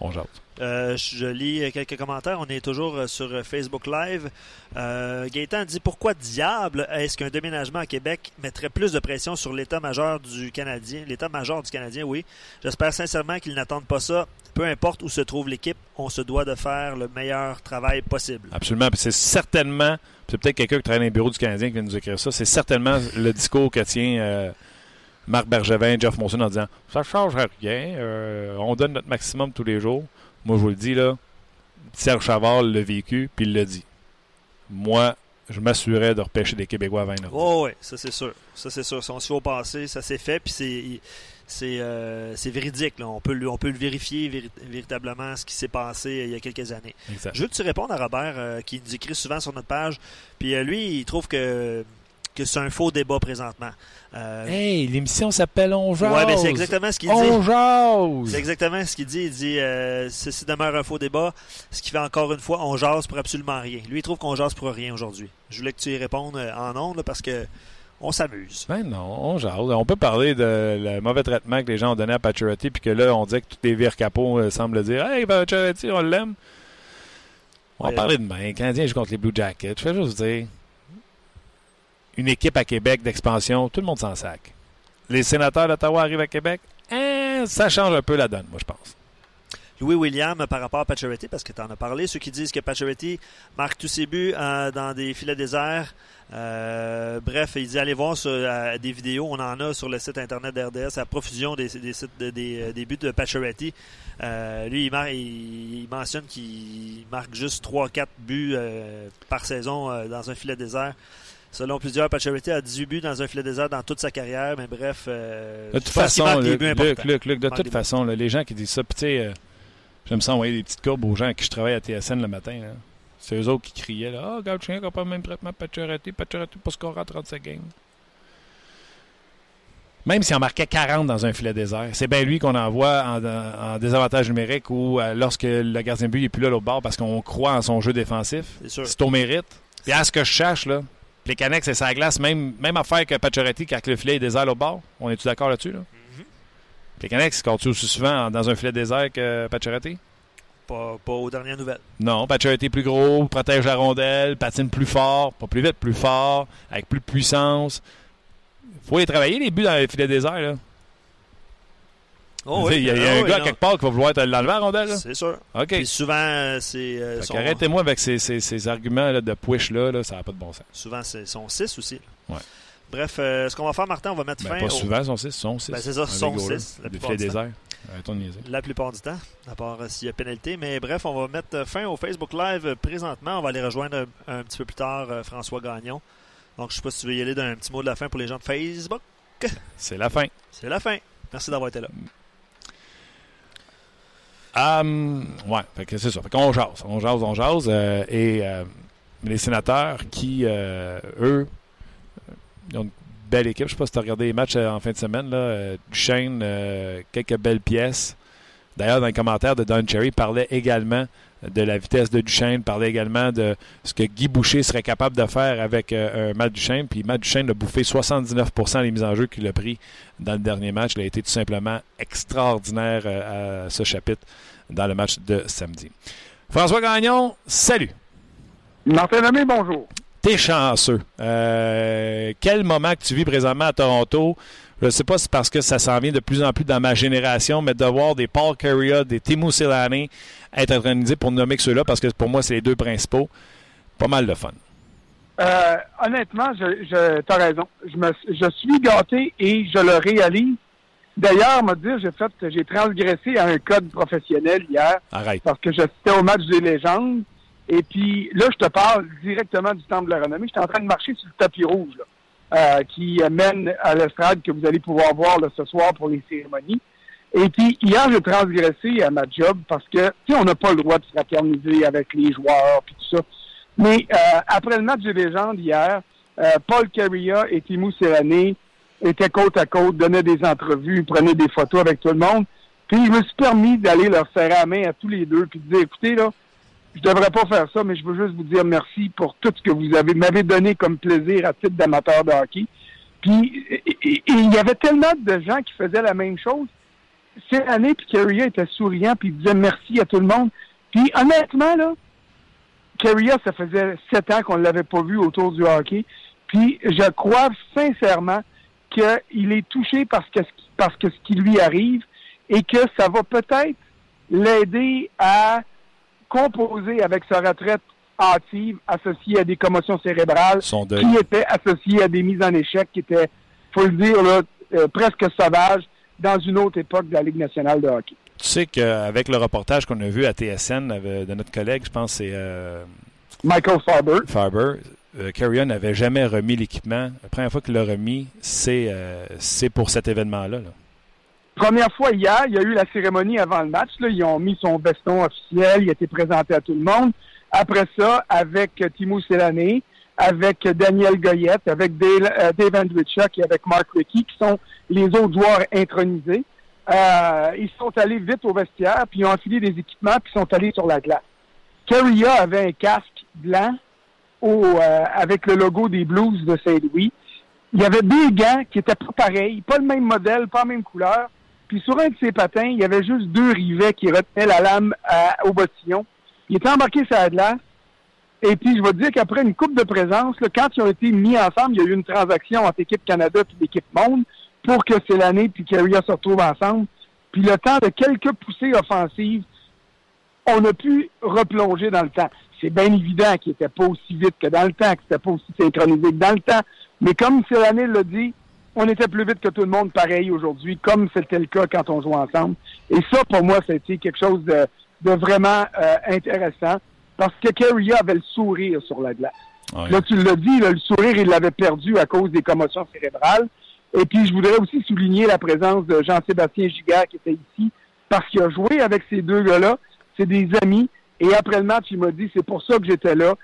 On jase. Euh, je lis quelques commentaires. On est toujours euh, sur Facebook Live. Euh, Gaëtan dit Pourquoi diable est-ce qu'un déménagement à Québec mettrait plus de pression sur l'état-major du Canadien L'état-major du Canadien, oui. J'espère sincèrement qu'ils n'attendent pas ça. Peu importe où se trouve l'équipe, on se doit de faire le meilleur travail possible. Absolument. c'est certainement, c'est peut-être quelqu'un qui travaille dans les bureaux du Canadien qui vient nous écrire ça. C'est certainement le discours que tient. Marc Bergevin, Jeff Monson en disant Ça change rien, on donne notre maximum tous les jours. Moi, je vous le dis, là, Serge Chaval l'a vécu, puis il l'a dit. Moi, je m'assurais de repêcher des Québécois à 20 Oh, oui, ça c'est sûr. Ça c'est sûr. Si on au passé, ça s'est fait, puis c'est euh, c'est véridique. Là. On, peut, le- on peut le vérifier véri- véritablement ce qui s'est passé euh, il y a quelques années. Exact. Je veux que tu répondes à Robert euh, qui nous écrit souvent sur notre page. Puis euh, lui, il trouve que, que c'est un faux débat présentement. Euh, Hey, l'émission s'appelle On jase. ouais, ben c'est exactement ce qu'il dit. On jase. C'est exactement ce qu'il dit. Il dit euh, ceci demeure un faux débat. Ce qui fait encore une fois, on jase pour absolument rien. Lui, il trouve qu'on jase pour rien aujourd'hui. Je voulais que tu y répondes euh, en ondes parce que on s'amuse. Ben non, on jase. On peut parler de le mauvais traitement que les gens ont donné à Pacioretty, puis que là, on dit que tous les vires capots euh, semblent dire Hey, Pacioretty, on l'aime. On va Ouais. parler demain. Le Canadien joue contre les Blue Jackets. Je fais juste dire une équipe à Québec d'expansion, tout le monde s'en sac. Les sénateurs d'Ottawa arrivent à Québec, hein, ça change un peu la donne, moi, je pense. Louis William par rapport à Pacioretty, parce que tu en as parlé, ceux qui disent que Pacioretty marque tous ses buts euh, dans des filets déserts. Euh, bref, il dit allez voir euh, des vidéos, on en a sur le site internet d'RDS à profusion des, buts de Pacioretty. Lui, il, il- mentionne qu'il marque juste 3-4 buts par saison dans un filet désert. Selon plusieurs, Pacioretty a 18 buts dans un filet désert dans toute sa carrière, mais bref. euh, De toute façon, Luc, Luc. Luc, Luc, de toute façon, là, les gens qui disent ça, puis tu sais, euh, j'aime ça envoyer des petites courbes aux gens à qui je travaille à TSN le matin. là. C'est eux autres qui criaient là, Ah, oh, n'a pas le même traitement, Pacioretty, Pacioretty pas scorer en 37 games. Même s'il en marquait 40 dans un filet désert, c'est bien lui qu'on envoie en, en désavantage numérique ou euh, lorsque le gardien de but n'est plus là à l'autre bord parce qu'on croit en son jeu défensif. C'est sûr. C'est au mérite. Puis à ce que je cherche, là, les Canex, c'est sa glace, même, même affaire que Pacioretty quand le filet est désert au bord. On est-tu d'accord là-dessus? Là? Mhm. Les Canex, comptent aussi souvent dans un filet désert que Pacioretty? Pas, pas aux dernières nouvelles. Non, Pacioretty est plus gros, protège la rondelle, patine plus fort, pas plus vite, plus fort, avec plus de puissance. faut les travailler, les buts dans les filets désert. Là. Oh oui, il y a, il y a ah un gars non. quelque part qui va vouloir te l'enlever à rondelle. C'est sûr. OK. Puis souvent, euh, c'est euh, son- qu'arrêtez-moi avec ces, ces- ces arguments là, de push là, là, ça n'a pas de bon sens. souvent c'est son 6 aussi. Ouais. Bref, euh, ce qu'on va faire, Martin, on va mettre Ben, fin pas au- souvent, son 6, son 6. Ben, c'est ça, son six, la Des plupart du temps. la plupart du temps, à part euh, s'il y a pénalité. Mais bref, on va mettre fin au Facebook Live euh, présentement. On va aller rejoindre un, un petit peu plus tard euh, François Gagnon. Donc, je sais pas si tu veux y aller d'un petit mot de la fin pour les gens de Facebook. C'est la fin. C'est la fin. Merci d'avoir été là. Hum, ouais, fait que c'est ça. Fait qu'on jase, on jase, on jase. euh, et euh, les sénateurs qui, euh, eux, ils ont une belle équipe. Je sais pas si tu as regardé les matchs en fin de semaine. Là, Duchesne, quelques belles pièces. D'ailleurs, dans les commentaires de Don Cherry, parlait également de la vitesse de Duchesne, parlait également de ce que Guy Boucher serait capable de faire avec euh, Matt Duchesne. Puis Matt Duchesne a bouffé 79% des mises en jeu qu'il a pris dans le dernier match. Il a été tout simplement extraordinaire euh, à ce chapitre dans le match de samedi. François Gagnon, salut. Martin Lemay, bonjour. T'es chanceux. Euh, quel moment que tu vis présentement à Toronto? Je ne sais pas si c'est parce que ça s'en vient de plus en plus dans ma génération, mais de voir des Paul Carrier, des Timo Silani être organisés pour nommer que ceux-là, parce que pour moi, c'est les deux principaux. Pas mal de fun. Euh, honnêtement, je, je t'as raison. Je, me, je suis gâté et je le réalise. D'ailleurs, me dire, j'ai fait, j'ai transgressé à un code professionnel hier Arrête. parce que j'assistais au match des légendes. Et puis là, je te parle directement du Temple de la Renommée. J'étais en train de marcher sur le tapis rouge là, euh, qui mène à l'estrade que vous allez pouvoir voir là, ce soir pour les cérémonies. Et puis hier, j'ai transgressé à ma job parce que, tu sais, on n'a pas le droit de fraterniser avec les joueurs puis tout ça. Mais euh, après le match des légendes hier, euh, Paul Carrier et Timo Serrané étaient côte à côte, donnaient des entrevues, prenaient des photos avec tout le monde. Puis je me suis permis d'aller leur serrer la main à tous les deux puis de dire, écoutez, là, je devrais pas faire ça, mais je veux juste vous dire merci pour tout ce que vous avez m'avez donné comme plaisir à titre d'amateur de hockey. Puis il y avait tellement de gens qui faisaient la même chose. Cette année, puis Carrier était souriant, puis il disait merci à tout le monde. Puis honnêtement, là, Carrier, ça faisait sept ans qu'on ne l'avait pas vu autour du hockey. Puis je crois sincèrement qu'il est touché parce que, parce que ce qui lui arrive et que ça va peut-être l'aider à composer avec sa retraite hâtive associée à des commotions cérébrales qui étaient associées à des mises en échec qui étaient, faut le dire, là, euh, presque sauvages dans une autre époque de la Ligue nationale de hockey. Tu sais qu'avec le reportage qu'on a vu à TSN avec- de notre collègue, je pense que c'est euh, Michael Farber, Farber, euh, Carrion n'avait jamais remis l'équipement. La première fois qu'il l'a remis, c'est euh, pour cet événement-là. là. Première fois hier, il y a eu la cérémonie avant le match. Là, ils ont mis son veston officiel, il a été présenté à tout le monde. Après ça, avec Timo Selané, avec Daniel Goyette, avec Dave, euh, Dave Andrichuk et avec Mark Rickey, qui sont les autres joueurs intronisés. Euh, ils sont allés vite au vestiaire, puis ils ont enfilé des équipements, puis ils sont allés sur la glace. Carria avait un casque blanc au, euh, avec le logo des Blues de Saint-Louis. Il y avait deux gants qui étaient pas pareils, pas le même modèle, pas la même couleur. Puis sur un de ses patins, il y avait juste deux rivets qui retenaient la lame au bottillon. Il était embarqué sur la glace. Et puis, je vais dire qu'après une coupe de présence, là, quand ils ont été mis ensemble, il y a eu une transaction entre l'équipe Canada et l'équipe Monde pour que c'est l'année puis se retrouvent ensemble. Puis le temps de quelques poussées offensives, on a pu replonger dans le temps. C'est bien évident qu'il n'était pas aussi vite que dans le temps, qu'il n'était pas aussi synchronisé que dans le temps. Mais comme l'année l'a dit, on était plus vite que tout le monde pareil aujourd'hui, comme c'était le cas quand on jouait ensemble. Et ça, pour moi, c'était quelque chose de, de vraiment euh, intéressant parce que Kerry avait le sourire sur la glace. Là, tu l'as dit, le sourire, il l'avait perdu à cause des commotions cérébrales. Et puis, je voudrais aussi souligner la présence de Jean-Sébastien Giguère qui était ici parce qu'il a joué avec ces deux gars-là. C'est des amis. Et après le match, il m'a dit, c'est pour ça que j'étais là.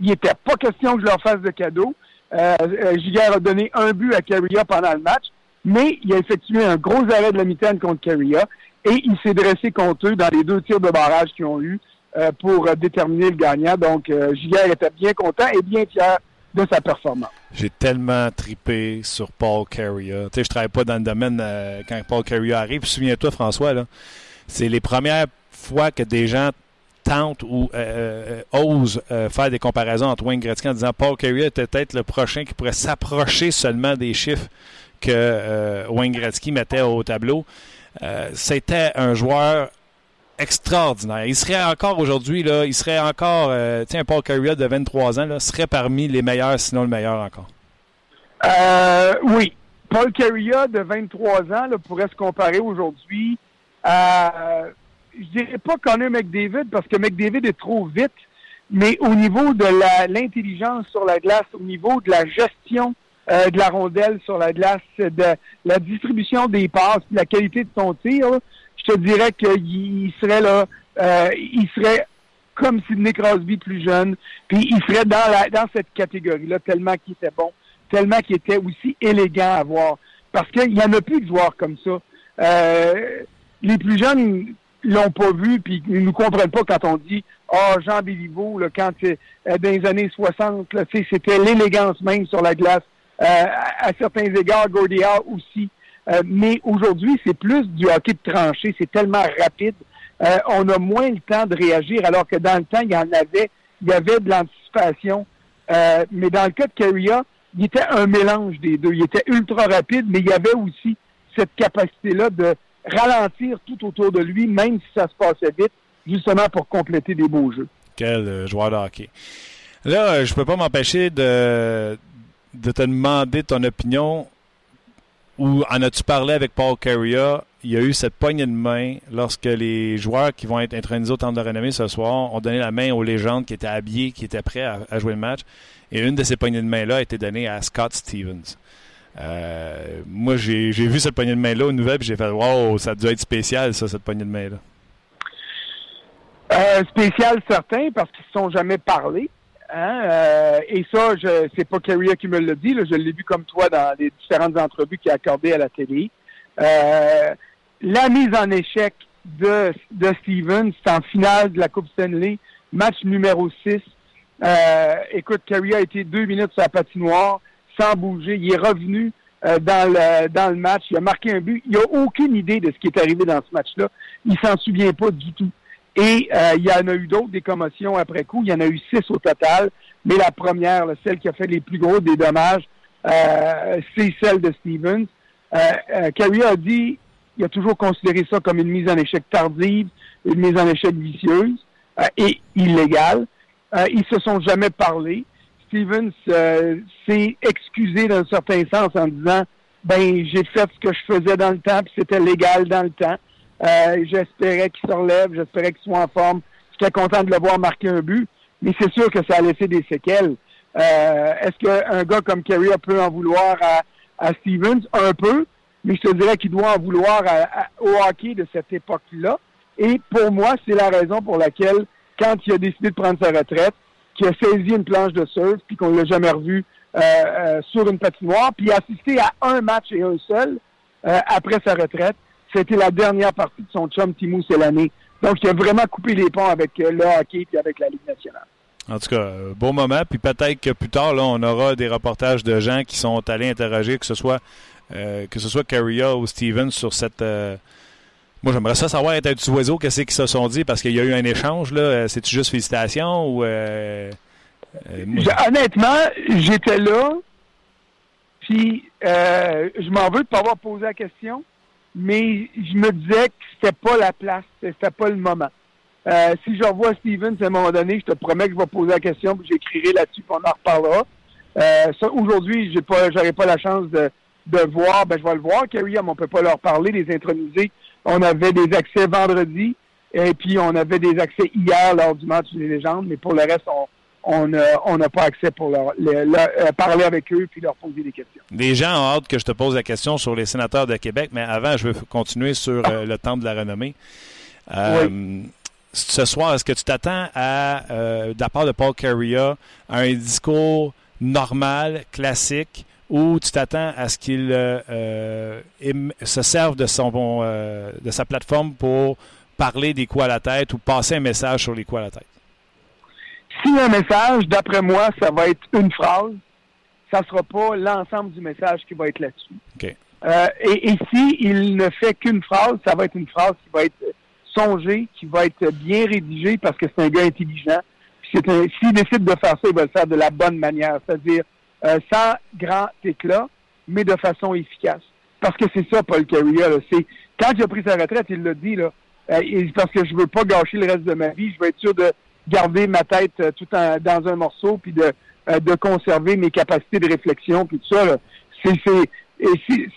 Il n'était pas question que je leur fasse de cadeau. Euh, euh Giguère a donné un but à Carria pendant le match, mais il a effectué un gros arrêt de la mitaine contre Carria et il s'est dressé contre eux dans les deux tirs de barrage qu'ils ont eu pour déterminer le gagnant. Donc, euh, Giguère était bien content et bien fier de sa performance. J'ai tellement tripé sur Paul Carrier. Tu sais, je travaille pas dans le domaine euh, quand Paul Carrier arrive. Souviens-toi, François, là, c'est les premières fois que des gens tentent ou osent faire des comparaisons entre Wayne Gretzky en disant Paul Carrier était peut-être le prochain qui pourrait s'approcher seulement des chiffres que Wayne Gretzky mettait au tableau. Euh, c'était un joueur extraordinaire. Il serait encore aujourd'hui, là, il serait encore, euh, tiens, Paul Carrier de 23 ans, serait parmi les meilleurs, sinon le meilleur encore. Euh, oui. Paul Carrier de 23 ans pourrait se comparer aujourd'hui à, je dirais pas Connor McDavid parce que McDavid est trop vite, mais au niveau de l'intelligence sur la glace, au niveau de la gestion euh, de la rondelle sur la glace, de la distribution des passes, la qualité de son tir, je te dirais qu'il serait là, euh, il serait comme Sidney Crosby plus jeune, puis il serait dans la dans cette catégorie-là, tellement qu'il était bon, tellement qu'il était aussi élégant à voir. Parce qu'il n'y en a plus de joueurs comme ça. Euh, les plus jeunes l'ont pas vu, puis ils nous comprennent pas quand on dit Ah, oh, Jean Béliveau, là, quand dans les années 60, c'était l'élégance même sur la glace. Euh, à, certains égards, Gordia aussi. Euh, mais aujourd'hui, c'est plus du hockey de tranchée. C'est tellement rapide. Euh, on a moins le temps de réagir, alors que dans le temps, il y en avait, il y avait de l'anticipation. mais dans le cas de Carrier, il était un mélange des deux. Il était ultra rapide, mais il y avait aussi cette capacité-là de ralentir tout autour de lui, même si ça se passait vite, justement pour compléter des beaux jeux. Quel joueur de hockey. Là, je peux pas m'empêcher de, de te demander ton opinion ou en as-tu parlé avec Paul Carrier? Il y a eu cette poignée de main lorsque les joueurs qui vont être intronisés au Temple de renommée ce soir ont donné la main aux légendes qui étaient habillées, qui étaient prêts à, jouer le match. Et une de ces poignées de main-là a été donnée à Scott Stevens. Euh, moi, j'ai vu cette poignée de main-là aux nouvelles et j'ai fait Wow, ça doit être spécial, ça, cette poignée de main-là. Euh, spécial, certain, parce qu'ils ne se sont jamais parlé. Hein, euh, et ça, je c'est pas Carrier qui me l'a dit, je l'ai vu comme toi dans les différentes entrevues qu'il a accordées à la télé. Euh, la mise en échec de, de Stevens, en finale de la Coupe Stanley, match numéro 6. Euh, écoute, Carrier a été deux minutes sur la patinoire, sans bouger. Il est revenu dans, le, dans le match. Il a marqué un but. Il n'a aucune idée de ce qui est arrivé dans ce match-là. Il s'en souvient pas du tout. Et euh, il y en a eu d'autres, des commotions après coup. Il y en a eu six au total. Mais la première, celle qui a fait les plus gros des dommages, euh, c'est celle de Stevens. Euh, euh a dit il a toujours considéré ça comme une mise en échec tardive, une mise en échec vicieuse et illégale. ils se sont jamais parlé. Stevens s'est excusé d'un certain sens en disant ben j'ai fait ce que je faisais dans le temps, puis c'était légal dans le temps. Euh, j'espérais qu'il se relève, j'espérais qu'il soit en forme. J'étais content de le voir marquer un but, mais c'est sûr que ça a laissé des séquelles. Euh, est-ce qu'un gars comme Carrier peut en vouloir à, Stevens? Un peu, mais je te dirais qu'il doit en vouloir au hockey de cette époque-là. Et pour moi, c'est la raison pour laquelle, quand il a décidé de prendre sa retraite, qu'il a saisi une planche de surf, puis qu'on ne l'a jamais revu euh, sur une patinoire, puis assisté à un match et un seul après sa retraite. C'était la dernière partie de son chum Timou l'année. Donc, il a vraiment coupé les ponts avec le hockey et avec la Ligue nationale. En tout cas, beau moment. Puis peut-être que plus tard, là, on aura des reportages de gens qui sont allés interroger, que ce soit que ce soit ou Steven sur cette moi, j'aimerais ça savoir être un petit oiseau, qu'est-ce qu'ils se sont dit, parce qu'il y a eu un échange, là. Euh, c'est-tu juste félicitations ou. Euh, euh, honnêtement, j'étais là, puis je m'en veux de pas avoir posé la question, mais je me disais que c'était pas la place, c'était pas le moment. si je revois Steven à un moment donné, je te promets que je vais poser la question, puis j'écrirai là-dessus, puis on en reparlera. Aujourd'hui, j'ai pas, j'aurai pas la chance de, de voir, ben je vais le voir. Kerry, on peut pas leur parler, les introniser on avait des accès vendredi et puis on avait des accès hier lors du match des légendes, mais pour le reste, on n'a pas accès pour leur, euh, parler avec eux puis leur poser des questions. Les gens ont hâte que je te pose la question sur les sénateurs de Québec, mais avant, je veux continuer sur euh, le temps de la renommée. Euh, ce soir, est-ce que tu t'attends à, de la part de Paul Carrier, à un discours normal, classique, ou tu t'attends à ce qu'il se serve de, son, euh, de sa plateforme pour parler des coups à la tête ou passer un message sur les coups à la tête? Si un message, d'après moi, ça va être une phrase, ça ne sera pas l'ensemble du message qui va être là-dessus. et, et si il ne fait qu'une phrase, ça va être une phrase qui va être songée, qui va être bien rédigée parce que c'est un gars intelligent. S'il décide de faire ça, il va le faire de la bonne manière, c'est-à-dire euh, sans grand éclat, mais de façon efficace. Parce que c'est ça, Paul Carrier. C'est quand il a pris sa retraite, il l'a dit là. Euh, parce que je veux pas gâcher le reste de ma vie, je veux être sûr de garder ma tête euh, tout en, dans un morceau, puis de, de conserver mes capacités de réflexion, puis tout ça. C'est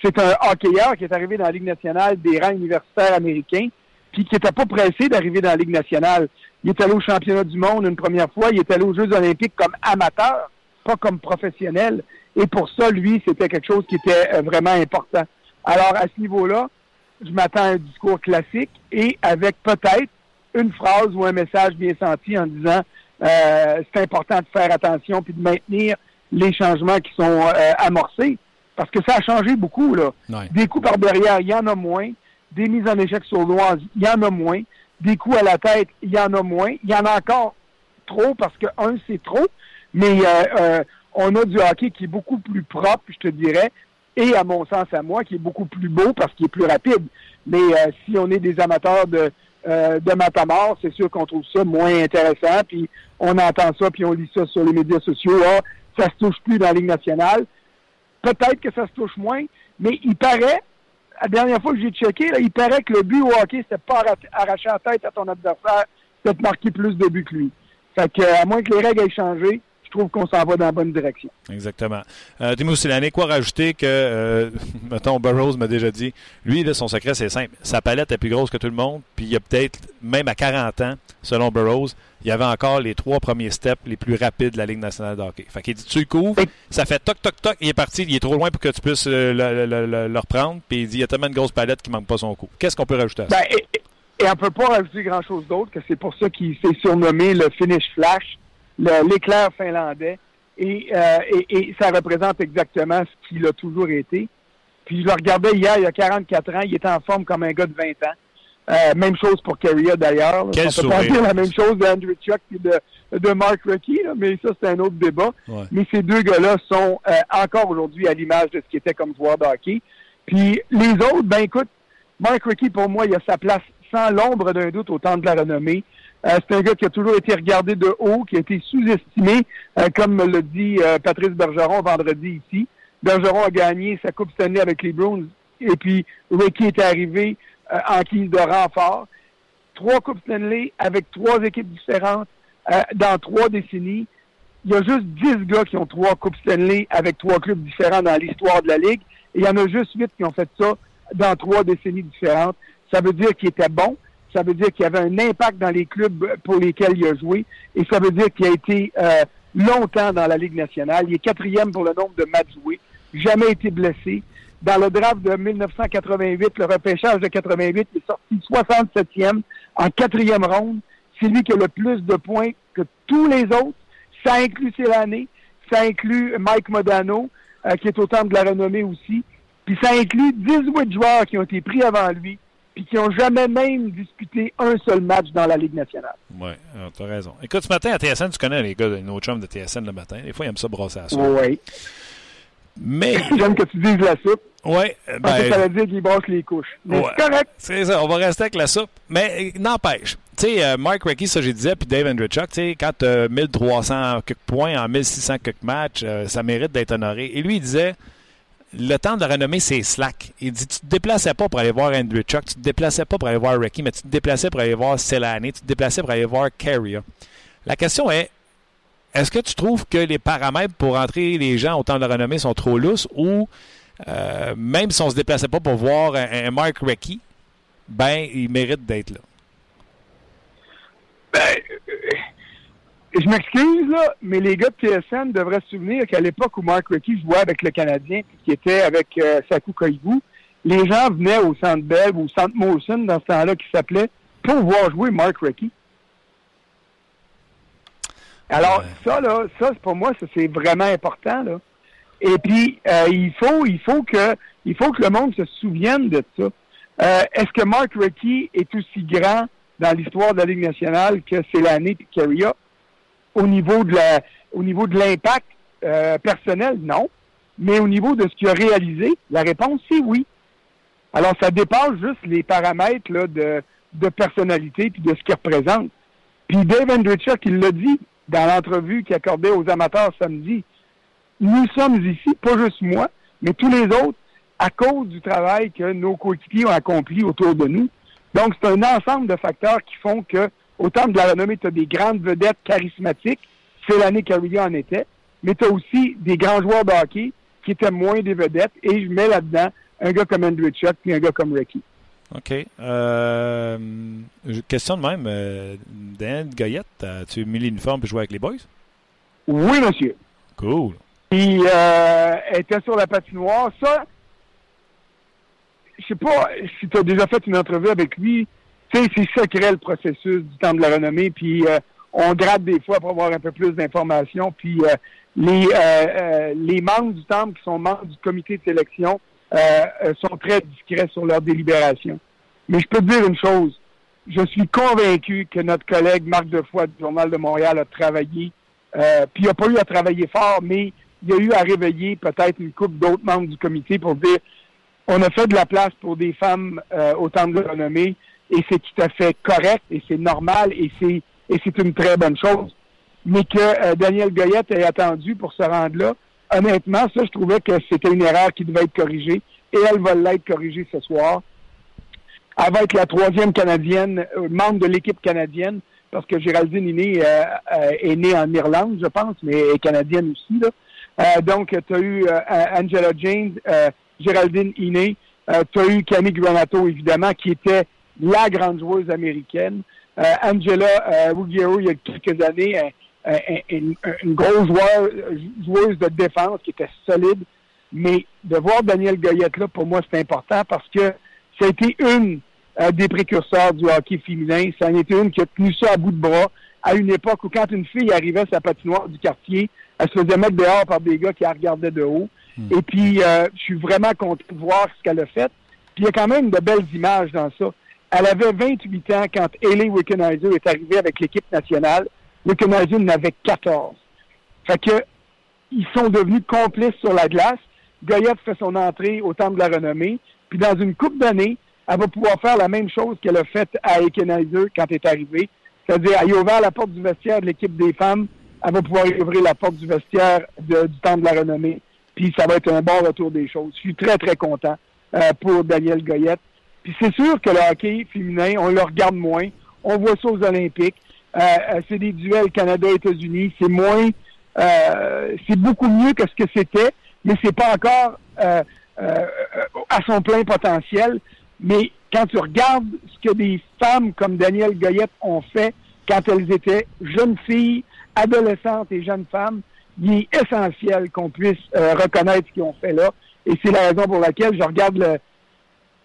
c'est un hockeyeur qui est arrivé dans la Ligue nationale des rangs universitaires américains, puis qui n'était pas pressé d'arriver dans la Ligue nationale. Il est allé au championnat du monde une première fois, il est allé aux Jeux olympiques comme amateur pas comme professionnel. Et pour ça, lui, c'était quelque chose qui était euh, vraiment important. Alors, à ce niveau-là, je m'attends à un discours classique et avec peut-être une phrase ou un message bien senti en disant euh, c'est important de faire attention puis de maintenir les changements qui sont euh, amorcés. Parce que ça a changé beaucoup, là. Des coups par derrière, il y en a moins. Des mises en échec sur l'oise, il y en a moins. Des coups à la tête, il y en a moins. Il y en a encore trop parce que, un, c'est trop. Mais euh, euh, on a du hockey qui est beaucoup plus propre, je te dirais, et à mon sens à moi, qui est beaucoup plus beau parce qu'il est plus rapide. Mais euh, si on est des amateurs de, euh, de matamor, c'est sûr qu'on trouve ça moins intéressant, puis on entend ça, puis on lit ça sur les médias sociaux. Ah, ça se touche plus dans la Ligue nationale. Peut-être que ça se touche moins, mais il paraît, la dernière fois que j'ai checké, il paraît que le but au hockey, c'était pas arracher la tête à ton adversaire, c'était de marquer plus de buts que lui. Fait que, à moins que les règles aient changé, trouve qu'on s'en va dans la bonne direction. Exactement. Euh, Timo Silane, quoi rajouter que, euh, mettons, Burroughs m'a déjà dit, lui, là, son secret, c'est simple. Sa palette est plus grosse que tout le monde, puis il y a peut-être, même à 40 ans, selon Burroughs, il y avait encore les trois premiers steps les plus rapides de la Ligue nationale de hockey. Fait qu'il dit, tu le couvres, ça fait toc, toc, toc, il est parti, il est trop loin pour que tu puisses euh, le, reprendre, puis il dit, il y a tellement de grosses palettes qu'il manque pas son coup. Qu'est-ce qu'on peut rajouter à ça? Ben, et, et, on peut pas rajouter grand-chose d'autre, que c'est pour ça qu'il s'est surnommé le finish flash l'éclair finlandais. Euh, et, et, ça représente exactement ce qu'il a toujours été. Puis je le regardais hier, il y a 44 ans, il était en forme comme un gars de 20 ans. Euh, même chose pour Carrier d'ailleurs. On peut pas dire la même chose d'Andrew Chuck et de, de Mark Rickey, mais ça c'est un autre débat. Mais ces deux gars-là sont euh, encore aujourd'hui à l'image de ce qui était comme joueur de hockey. Puis les autres, ben écoute, Mark Rickey pour moi, il a sa place sans l'ombre d'un doute au temps de la renommée. Euh, c'est un gars qui a toujours été regardé de haut, qui a été sous-estimé, euh, comme me l'a dit euh, Patrice Bergeron vendredi ici. Bergeron a gagné sa Coupe Stanley avec les Bruins, et puis Ricky est arrivé en guise de renfort. Trois Coupes Stanley avec trois équipes différentes dans trois décennies. Il y a juste dix gars qui ont trois Coupes Stanley avec trois clubs différents dans l'histoire de la Ligue, et il y en a juste huit qui ont fait ça dans trois décennies différentes. Ça veut dire qu'il était bon, ça veut dire qu'il y avait un impact dans les clubs pour lesquels il a joué, et ça veut dire qu'il a été euh, longtemps dans la Ligue nationale. Il est quatrième pour le nombre de matchs joués, jamais été blessé. dans le draft de 1988, le repêchage de 88, il est sorti 67e en quatrième ronde. C'est lui qui a le plus de points que tous les autres. Ça inclut l'année. Ça inclut Mike Modano, euh, qui est au temple de la renommée aussi. Puis ça inclut 18 joueurs qui ont été pris avant lui, puis qui n'ont jamais même disputé un seul match dans la Ligue nationale. Oui, tu as raison. Écoute, ce matin à TSN, tu connais les gars de nos chums de TSN le matin. Des fois, ils aiment ça brosser à ça. Oui. Mais. J'aime que tu dises la soupe. Oui. Parce que ça veut dire qu'ils brossent les couches. Mais c'est correct. C'est ça, on va rester avec la soupe. Mais n'empêche, tu sais, euh, Mark Reckie, ça j'ai disais, puis Dave Andrichuk, tu sais, quand tu as 1300 quelques points en 1600 quelques matchs, euh, ça mérite d'être honoré. Et lui, il disait, le temps de renommée, c'est slack. Il dit, tu te déplaçais pas pour aller voir Andrichuk, tu te déplaçais pas pour aller voir Reckie, mais tu te déplaçais pour aller voir Selani, tu te déplaçais pour aller voir Carrier. La question est, est-ce que tu trouves que les paramètres pour entrer les gens au temps de renommée sont trop lousses ou euh, même si on se déplaçait pas pour voir un, Mark Reckie, ben, il mérite d'être là? Ben, je m'excuse, là, mais les gars de TSN devraient se souvenir qu'à l'époque où Mark Reckie jouait avec le Canadien, qui était avec euh, Saku Koivu, les gens venaient au Centre Bell ou au Centre Molson, dans ce temps-là, qui s'appelait, pour voir jouer Mark Reckie. Alors, ça, là, ça, pour moi, c'est vraiment important, là. Et puis, euh, il faut, il faut que, il faut que le monde se souvienne de ça. Euh, est-ce que Mark Reckie est aussi grand dans l'histoire de la Ligue nationale que c'est l'année et Au niveau de la, au niveau de l'impact euh, personnel, non. Mais au niveau de ce qu'il a réalisé, la réponse c'est oui. Alors, ça dépasse juste les paramètres là, de, de personnalité puis de ce qu'il représente. Puis Dave Andrichuk, il l'a dit dans l'entrevue qu'il accordait aux amateurs samedi nous sommes ici, pas juste moi, mais tous les autres, à cause du travail que nos coéquipiers ont accompli autour de nous. Donc, c'est un ensemble de facteurs qui font que, autant de la renommée, tu as des grandes vedettes charismatiques, c'est l'année Carrillo en était, mais tu as aussi des grands joueurs de hockey qui étaient moins des vedettes, et je mets là-dedans un gars comme Andrew Chuck et un gars comme Ricky. OK. Euh, question de même. Euh, Dan Goyette, as-tu mis l'uniforme pour jouer avec les boys? Oui, monsieur. Cool. Il euh, était sur la patinoire. Ça, je sais pas si tu as déjà fait une entrevue avec lui. C'est secret le processus du temps de la renommée. Puis euh, on gratte des fois pour avoir un peu plus d'informations. Puis euh, les, euh, les membres du temple qui sont membres du comité de sélection sont très discrets sur leur délibération. Mais je peux te dire une chose. Je suis convaincu que notre collègue Marc Defoy du Journal de Montréal a travaillé. puis il n'a pas eu à travailler fort, mais il a eu à réveiller peut-être une couple d'autres membres du comité pour dire on a fait de la place pour des femmes au temps de renommée et c'est tout à fait correct et c'est normal et c'est et c'est une très bonne chose. Mais que euh, Daniel Goyette ait attendu pour se rendre là, honnêtement, ça, je trouvais que c'était une erreur qui devait être corrigée et elle va l'être corrigée ce soir. Elle va être la troisième Canadienne, euh, membre de l'équipe canadienne, parce que Géraldine Iné est née en Irlande, je pense, mais est canadienne aussi. Là. Euh, donc, tu as eu euh, Angela James, euh, Géraldine Iné, tu as eu Camille Granato, évidemment, qui était la grande joueuse américaine. Angela Ruggiero, il y a quelques années, une, grosse joueuse de défense qui était solide. Mais de voir Daniel Goyette là, pour moi, c'est important parce que ça a été une des précurseurs du hockey féminin. Ça a été une qui a tenu ça à bout de bras à une époque où quand une fille arrivait à sa patinoire du quartier, elle se faisait mettre dehors par des gars qui la regardaient de haut. Hmm. Et puis, euh, je suis vraiment content de voir ce qu'elle a fait. Puis, il y a quand même de belles images dans ça. Elle avait 28 ans quand Ellie Wickenheiser est arrivée avec l'équipe nationale. Wickenheiser en avait 14. Fait que, ils sont devenus complices sur la glace. Goyette fait son entrée au Temple de la Renommée. Puis, dans une coupe d'années, elle va pouvoir faire la même chose qu'elle a faite à Wickenheiser quand elle est arrivée. C'est-à-dire, elle a ouvert la porte du vestiaire de l'équipe des femmes elle va pouvoir ouvrir la porte du vestiaire du temps de la renommée. Puis ça va être un bon retour des choses. Je suis très, très content euh, pour Daniel Goyette. Puis c'est sûr que le hockey féminin, on le regarde moins. On voit ça aux Olympiques. Euh, euh, c'est des duels Canada-États-Unis. C'est moins... c'est beaucoup mieux que ce que c'était, mais c'est pas encore à son plein potentiel. Mais quand tu regardes ce que des femmes comme Daniel Goyette ont fait quand elles étaient jeunes filles, adolescentes et jeunes femmes, il est essentiel qu'on puisse euh, reconnaître ce qu'ils ont fait là. Et c'est la raison pour laquelle je regarde le,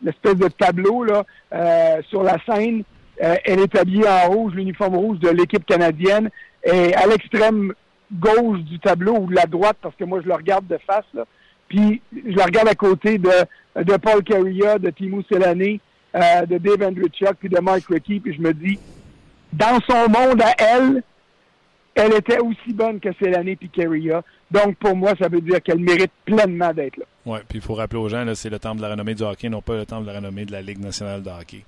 l'espèce de tableau là, euh, sur la scène. Euh, elle est habillée en rouge, l'uniforme rouge de l'équipe canadienne. Et à l'extrême gauche du tableau ou de la droite, parce que moi je le regarde de face, là, puis je la regarde à côté de, de Paul Carrier, de Timo Selani, euh, de Dave Andrichuk, puis de Mike Rickey, puis je me dis, dans son monde à elle, elle était aussi bonne que Selani puis Carrier. Donc pour moi, ça veut dire qu'elle mérite pleinement d'être là. Oui, puis il faut rappeler aux gens, c'est le temple de la renommée du hockey, non pas le temple de la renommée de la Ligue nationale de hockey.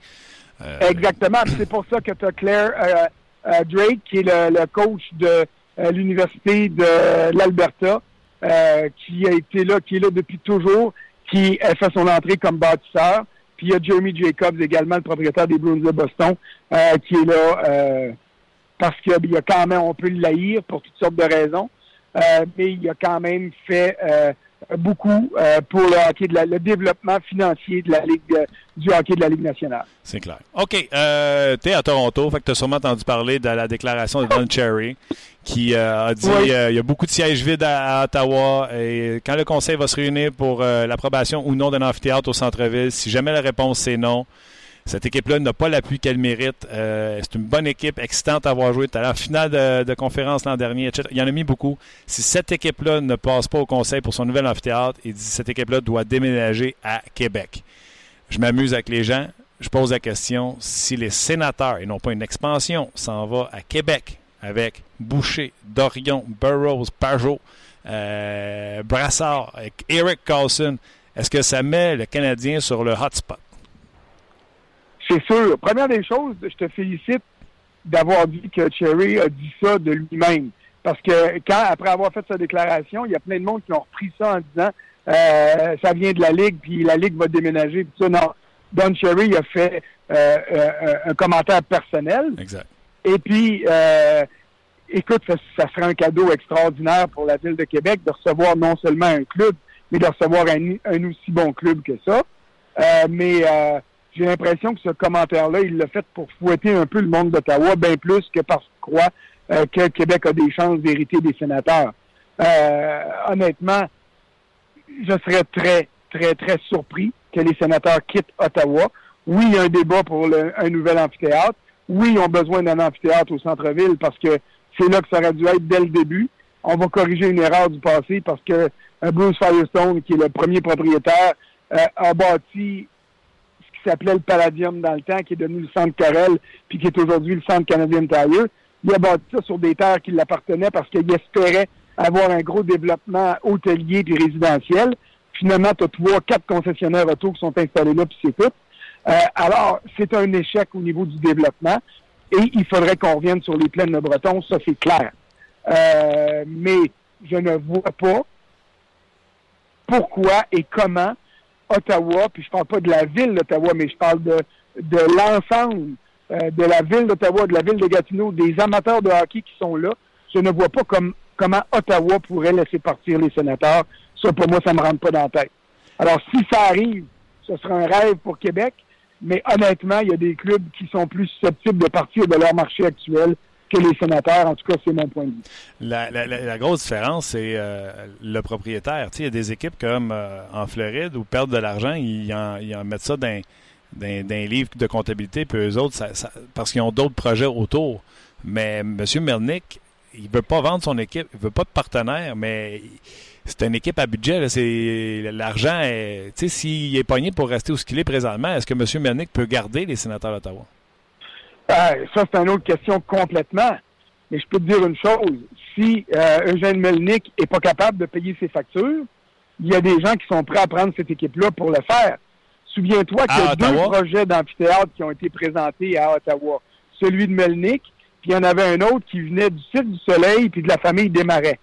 Euh, Exactement. C'est pour ça que tu as Claire euh, euh, Drake, qui est le, coach de l'Université de l'Alberta, qui a été là, qui est là depuis toujours, qui a fait son entrée comme bâtisseur. Puis il y a Jeremy Jacobs également, le propriétaire des Bruins de Boston, qui est là parce qu'il y a quand même, on peut le laïr pour toutes sortes de raisons, mais il a quand même fait beaucoup euh, pour le hockey de la, le développement financier de la Ligue de, du hockey de la Ligue nationale. C'est clair. OK. Euh, tu es à Toronto, fait que tu as sûrement entendu parler de la déclaration de Don Cherry qui euh, a dit Oui. euh, il y a beaucoup de sièges vides à, à Ottawa et quand le conseil va se réunir pour euh, l'approbation ou non d'un amphithéâtre au centre-ville, si jamais la réponse c'est non, cette équipe-là n'a pas l'appui qu'elle mérite. Euh, c'est une bonne équipe, excitante à avoir joué. Tu à la finale de, conférence l'an dernier, etc. Il y en a mis beaucoup. Si cette équipe-là ne passe pas au conseil pour son nouvel amphithéâtre, il dit cette équipe-là doit déménager à Québec. Je m'amuse avec les gens. Je pose la question si les sénateurs, et non pas une expansion, s'en va à Québec avec Boucher, Dorion, Burroughs, Pajot, euh, Brassard, Eric Carlson, est-ce que ça met le Canadien sur le hotspot? C'est sûr. Première des choses, je te félicite d'avoir dit que Cherry a dit ça de lui-même. Parce que quand, après avoir fait sa déclaration, il y a plein de monde qui ont repris ça en disant euh, ça vient de la Ligue, puis la Ligue va déménager, puis ça. Non. Don Cherry a fait euh, euh, un commentaire personnel. Exact. Et puis, euh, écoute, ça, ça serait un cadeau extraordinaire pour la ville de Québec de recevoir non seulement un club, mais de recevoir un, un aussi bon club que ça. Euh, mais euh, j'ai l'impression que ce commentaire-là, il l'a fait pour fouetter un peu le monde d'Ottawa, bien plus que parce qu'il croit euh, que Québec a des chances d'hériter des sénateurs. Euh, honnêtement, je serais très, très, très surpris que les sénateurs quittent Ottawa. Oui, il y a un débat pour un nouvel amphithéâtre. Oui, ils ont besoin d'un amphithéâtre au centre-ville parce que c'est là que ça aurait dû être dès le début. On va corriger une erreur du passé parce que euh, Bruce Firestone, qui est le premier propriétaire, euh, a bâti s'appelait le Palladium dans le temps, qui est devenu le Centre Carrel, puis qui est aujourd'hui le Centre Canadien Tire. Il a bâti ça sur des terres qui l'appartenaient parce qu'il espérait avoir un gros développement hôtelier puis résidentiel. Finalement, tu as trois, quatre concessionnaires auto qui sont installés là, puis c'est tout. Euh, alors, c'est un échec au niveau du développement et il faudrait qu'on revienne sur les plaines de Breton, ça c'est clair. Euh, mais je ne vois pas pourquoi et comment Ottawa, puis je parle pas de la ville d'Ottawa, mais je parle de, de l'ensemble euh, de la ville d'Ottawa, de la ville de Gatineau, des amateurs de hockey qui sont là. Je ne vois pas comme, comment Ottawa pourrait laisser partir les sénateurs. Ça, pour moi, ça me rentre pas dans la tête. Alors, si ça arrive, ce sera un rêve pour Québec, mais honnêtement, il y a des clubs qui sont plus susceptibles de partir de leur marché actuel les sénateurs. En tout cas, c'est mon point de vue. La, la- grosse différence, c'est euh, le propriétaire. Il y a des équipes comme euh, en Floride où perdent de l'argent, ils en, mettent ça dans, dans, dans un livre de comptabilité, puis eux autres, ça- parce qu'ils ont d'autres projets autour. Mais M. Melnick, il veut pas vendre son équipe, il veut pas de partenaire, mais c'est une équipe à budget. l'argent. s'il est pogné pour rester où ce qu'il est présentement, est-ce que M. Melnick peut garder les sénateurs d'Ottawa? Euh, ça, c'est une autre question complètement. Mais je peux te dire une chose. Si euh, Eugène Melnick est pas capable de payer ses factures, il y a des gens qui sont prêts à prendre cette équipe-là pour le faire. Souviens-toi qu'il y a deux projets d'amphithéâtre qui ont été présentés à Ottawa. Celui de Melnick, puis il y en avait un autre qui venait du Cirque du Soleil puis de la famille Desmarais.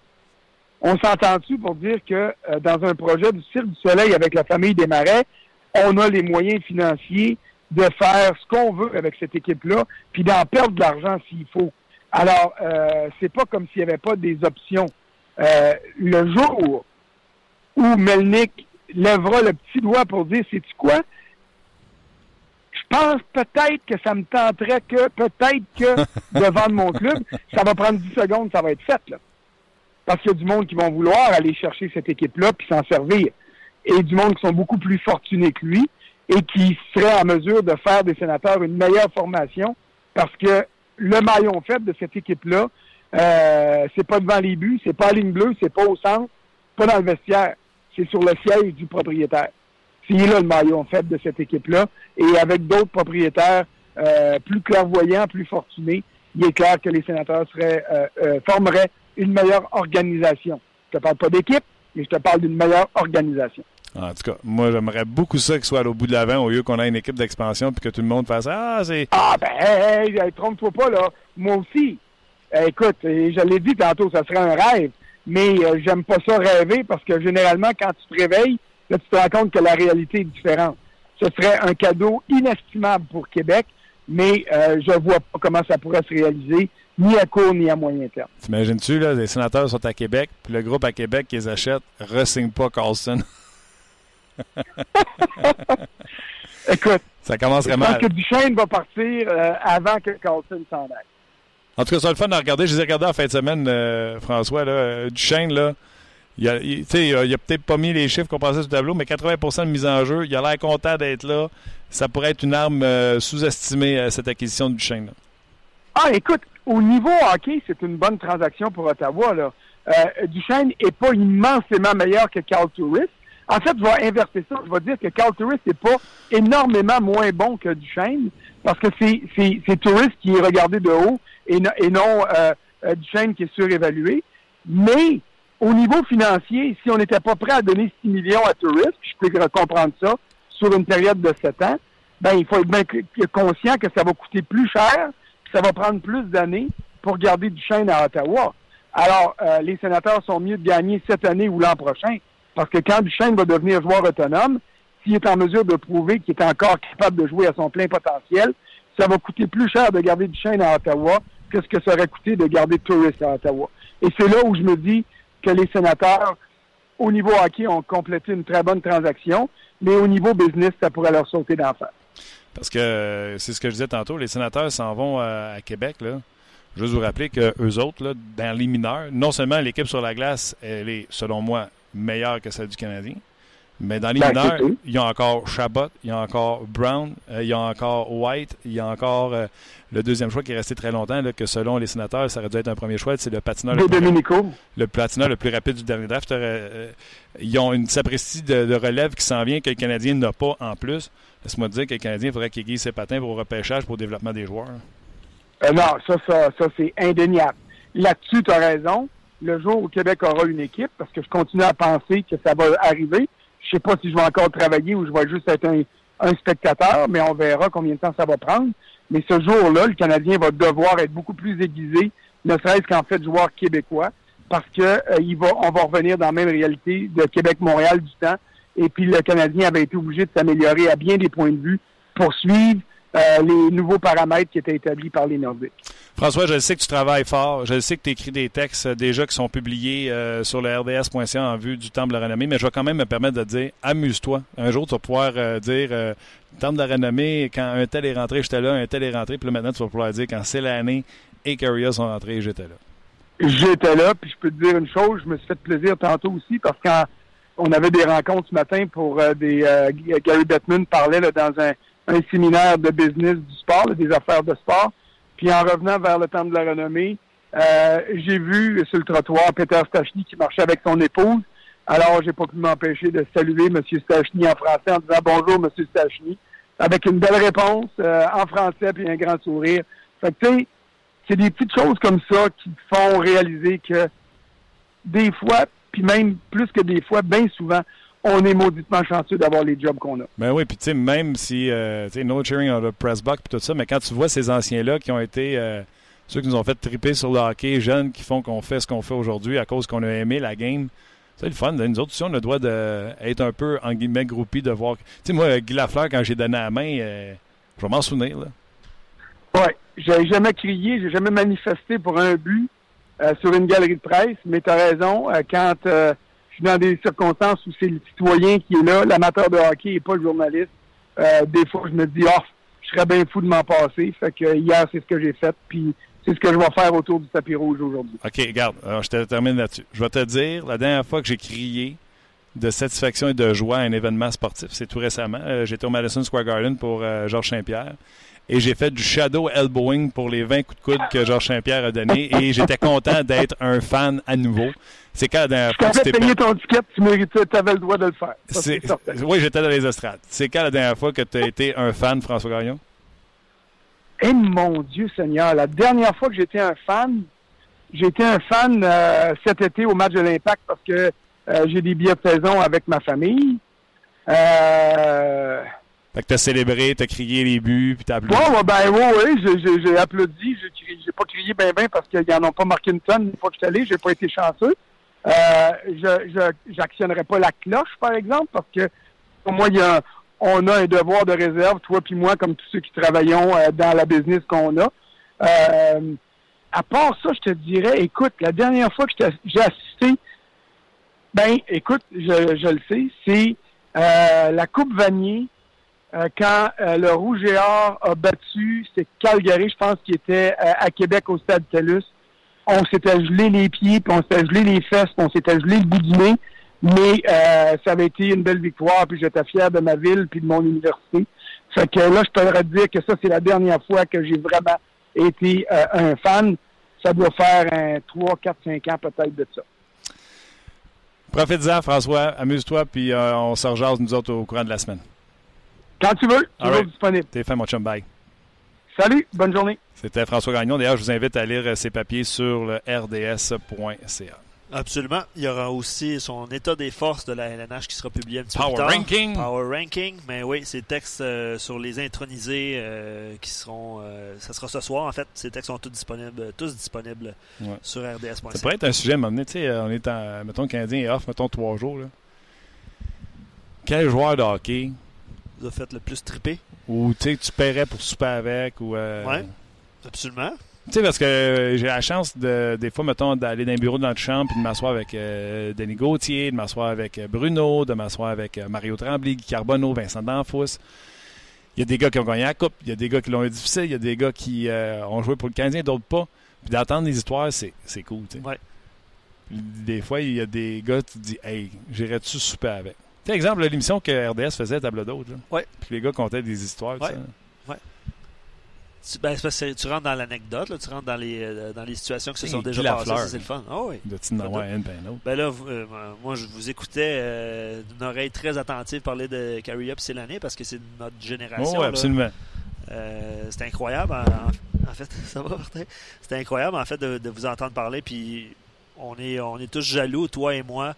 On s'entend-tu pour dire que euh, dans un projet du Cirque du Soleil avec la famille Desmarais, on a les moyens financiers de faire ce qu'on veut avec cette équipe-là, puis d'en perdre de l'argent s'il faut. Alors, euh, c'est pas comme s'il n'y avait pas des options. Euh, le jour où Melnick lèvera le petit doigt pour dire, c'est-tu quoi? Je pense peut-être que ça me tenterait que, peut-être que, de vendre mon club, ça va prendre 10 secondes, ça va être fait, là. Parce qu'il y a du monde qui vont vouloir aller chercher cette équipe-là puis s'en servir. et du monde qui sont beaucoup plus fortunés que lui et qui seraient en mesure de faire des sénateurs une meilleure formation parce que le maillon faible de cette équipe-là, euh, c'est pas devant les buts, c'est pas à ligne bleue, c'est pas au centre, pas dans le vestiaire, c'est sur le siège du propriétaire. C'est là le maillon faible de cette équipe-là. Et avec d'autres propriétaires euh, plus clairvoyants, plus fortunés, il est clair que les sénateurs seraient, euh, euh, formeraient une meilleure organisation. Je te parle pas d'équipe, mais je te parle d'une meilleure organisation. En tout cas, moi, j'aimerais beaucoup ça qu'il soit au bout de l'avant au lieu qu'on ait une équipe d'expansion puis que tout le monde fasse Ah, c'est. Ah, ben, hey, hey, trompe-toi pas, là. Moi aussi. Eh, écoute, je l'ai dit tantôt, ça serait un rêve, mais euh, j'aime pas ça rêver parce que généralement, quand tu te réveilles, là, tu te rends compte que la réalité est différente. Ce serait un cadeau inestimable pour Québec, mais euh, je vois pas comment ça pourrait se réaliser, ni à court ni à moyen terme. T'imagines-tu, là, les sénateurs sont à Québec, puis le groupe à Québec qui les achète, re-signe pas Carlson. Écoute, ça commencerait je mal. pense que Duchesne va partir euh, avant que Carlson s'en aille. En tout cas, c'est le fun à regarder. Je les ai regardés en fin de semaine, euh, François. Là, euh, Duchesne, là, il a, il, il a, il a peut-être pas mis les chiffres qu'on pensait sur le tableau, mais 80% de mise en jeu. Il a l'air content d'être là. Ça pourrait être une arme euh, sous-estimée, cette acquisition de Duchesne. Là. Ah, écoute, au niveau hockey, c'est une bonne transaction pour Ottawa. Là. Duchesne n'est pas immensément meilleur que Carl Tourist. En fait, je vais inverser ça. Je vais dire que Carl Tourist n'est pas énormément moins bon que Duchesne parce que c'est Tourist qui est regardé de haut et, no, et non euh, euh, Duchesne qui est surévalué. Mais au niveau financier, si on n'était pas prêt à donner 6 millions à Tourist, je peux comprendre ça, sur une période de 7 ans, ben il faut être bien conscient que ça va coûter plus cher, que ça va prendre plus d'années pour garder Duchesne à Ottawa. Alors, euh, les sénateurs sont mieux de gagner cette année ou l'an prochain. Parce que quand Duchesne va devenir joueur autonome, s'il est en mesure de prouver qu'il est encore capable de jouer à son plein potentiel, ça va coûter plus cher de garder Duchesne à Ottawa que ce que ça aurait coûté de garder Tourist à Ottawa. Et c'est là où je me dis que les sénateurs, au niveau hockey, ont complété une très bonne transaction, mais au niveau business, ça pourrait leur sauter d'en face. Parce que c'est ce que je disais tantôt, les sénateurs s'en vont à, à Québec, là. Juste vous rappeler que eux autres, dans les mineurs, non seulement l'équipe sur la glace, elle est, selon moi, meilleure que celle du Canadien, mais dans les Ben, mineurs, il y a encore Chabot, il y a encore Brown, euh, il y a encore White, il y a encore euh, le deuxième choix qui est resté très longtemps, là, que selon les sénateurs, ça aurait dû être un premier choix, c'est le patineur le plus, le patineur le plus rapide du dernier draft. Euh, ils ont une sapristi de, de relève qui s'en vient que le Canadien n'a pas en plus. Laisse-moi te dire que le Canadien faudrait qu'il aiguise ses patins pour le repêchage, pour le développement des joueurs. Non, ça, ça, ça c'est indéniable. Là-dessus, tu as raison. Le jour où Québec aura une équipe, parce que je continue à penser que ça va arriver, je sais pas si je vais encore travailler ou je vais juste être un, un spectateur, mais on verra combien de temps ça va prendre. Mais ce jour-là, le Canadien va devoir être beaucoup plus aiguisé, ne serait-ce qu'en fait joueur québécois, parce que euh, il va, on va revenir dans la même réalité de Québec-Montréal du temps. Et puis le Canadien avait été obligé de s'améliorer à bien des points de vue pour suivre euh, les nouveaux paramètres qui étaient établis par les Nordiques. François, je sais que tu travailles fort. Je sais que tu écris des textes euh, déjà qui sont publiés euh, sur le rds.ca en vue du Temple de la Renommée, mais je vais quand même me permettre de dire amuse-toi. Un jour, tu vas pouvoir euh, dire euh, Temple de la Renommée, quand un tel est rentré, j'étais là, un tel est rentré, puis là, maintenant, tu vas pouvoir dire quand c'est l'année et Carrier sont rentrés, j'étais là. J'étais là, puis je peux te dire une chose, je me suis fait plaisir tantôt aussi parce qu'on avait des rencontres ce matin pour des Gary Bettman parlait là, dans un, un séminaire de business du sport, des affaires de sport. Puis en revenant vers le temple de la renommée, euh, j'ai vu sur le trottoir Peter Stachny qui marchait avec son épouse. Alors, j'ai pas pu m'empêcher de saluer M. Stachny en français en disant bonjour, M. Stachny, avec une belle réponse euh, en français puis un grand sourire. Fait que, tu sais, c'est des petites choses comme ça qui font réaliser que des fois, puis même plus que des fois, bien souvent, on est mauditement chanceux d'avoir les jobs qu'on a. Ben oui, puis tu sais, même si, euh, tu sais, no cheering on the press box puis tout ça, mais quand tu vois ces anciens-là qui ont été, euh, ceux qui nous ont fait triper sur le hockey, jeunes, qui font qu'on fait ce qu'on fait aujourd'hui à cause qu'on a aimé la game, c'est le fun. Nous autres aussi, on a le droit d'être un peu, en guillemets, groupie, de voir. Tu sais, moi, Guy Lafleur, quand j'ai donné la main, euh, je vais m'en souvenir, là. Ouais, j'ai jamais crié, j'ai jamais manifesté pour un but euh, sur une galerie de presse, mais tu as raison, euh, quand dans des circonstances où c'est le citoyen qui est là, l'amateur de hockey et pas le journaliste, euh, des fois je me dis, oh, je serais bien fou de m'en passer. Fait que hier, c'est ce que j'ai fait, puis c'est ce que je vais faire autour du tapis rouge aujourd'hui. OK, regarde, je te termine là-dessus. Je vais te dire, la dernière fois que j'ai crié de satisfaction et de joie à un événement sportif. C'est tout récemment. Euh, J'étais au Madison Square Garden pour euh, Georges Saint-Pierre et j'ai fait du shadow elbowing pour les 20 coups de coude que Georges Saint-Pierre a donné et j'étais content d'être un fan à nouveau. C'est quand la dernière fois que tu t'es payé ton ticket, tu méritais, avais le droit de le faire. Ça. Oui, j'étais dans les estrades. C'est quand la dernière fois que tu as été un fan, François Gagnon? Eh mon Dieu Seigneur, la dernière fois que j'étais un fan, j'étais un fan euh, cet été au match de l'Impact parce que euh, j'ai des billets de saison avec ma famille. Euh, Fait que t'as célébré, t'as crié les buts, puis t'as applaudi. Ouais, ben oui, oui, j'ai- applaudi, j'ai pas crié ben ben parce qu'ils n'en ont pas marqué une tonne une fois que je suis allé, j'ai pas été chanceux. Euh, je j'actionnerai pas la cloche, par exemple, parce que pour moi, y a, on a un devoir de réserve, toi puis moi, comme tous ceux qui travaillons euh, dans la business qu'on a. Euh, à part ça, je te dirais, écoute, la dernière fois que j'ai assisté, ben, écoute, je, je le sais, c'est euh, la Coupe Vanier quand euh, le Rouge et Or a battu, c'est Calgary, je pense, qui était euh, à Québec au Stade TELUS. On s'était gelé les pieds, puis on s'était gelé les fesses, puis on s'était gelé le bout du nez. Mais euh, ça avait été une belle victoire, puis j'étais fier de ma ville puis de mon université. Fait que là, je pourrais dire que ça, c'est la dernière fois que j'ai vraiment été euh, un fan. Ça doit faire un 3, 4, 5 ans peut-être de ça. Profite-en, François. Amuse-toi, puis euh, on se rejase, nous autres, au courant de la semaine. Quand tu veux, toujours Alright. disponible. T'es fait, mon chum. Bye. Salut, bonne journée. C'était François Gagnon. D'ailleurs, je vous invite à lire euh, ses papiers sur le rds.ca. Absolument. Il y aura aussi son état des forces de la LNH qui sera publié un petit Power peu plus tard. ranking. Power ranking. Mais oui, ces textes euh, sur les intronisés euh, qui seront. euh, ça sera ce soir, en fait. Ces textes sont tous disponibles, tous disponibles Ouais. sur rds.ca. Ça pourrait être un sujet à m'amener. Tu sais, on est en, mettons, le Canadien est off, mettons, trois jours. Là. Quel joueur de hockey Vous avez fait le plus triper. ou tu sais, tu paierais pour souper avec ou. euh, Ouais. Absolument. Tu sais, parce que euh, j'ai la chance, de, des fois, mettons, d'aller dans un bureau de notre chambre puis de m'asseoir avec euh, Denis Gauthier, de m'asseoir avec euh, Bruno, de m'asseoir avec Mario Tremblay, Guy Carbonneau, Vincent Danfous. Il y a des gars qui ont gagné la Coupe, il y a des gars qui l'ont eu difficile, il y a des gars qui ont joué pour le Canadien, d'autres pas. Puis d'entendre des histoires, c'est, c'est cool, tu sais. Ouais. Des fois, il y a des gars, tu te dis, hey, j'irais-tu souper avec? Tu sais, exemple, l'émission que RDS faisait à Table d'hôte. Ouais. Puis les gars contaient des histoires, Ouais. sais. Tu, ben, c'est parce que tu rentres dans l'anecdote, tu rentres dans les, euh, dans les situations qui se sont déjà passées. C'est le fun. Ah oui. De une, ben. Ben là, vous- euh, moi, je vous écoutais euh, d'une oreille très attentive parler de Carrie Up l'année parce que c'est notre génération. Oh, là. absolument. Euh, c'était incroyable. En, en fait, ça va, Martin? C'était incroyable, en fait, de, de vous entendre parler. Puis on est, on est tous jaloux, toi et moi,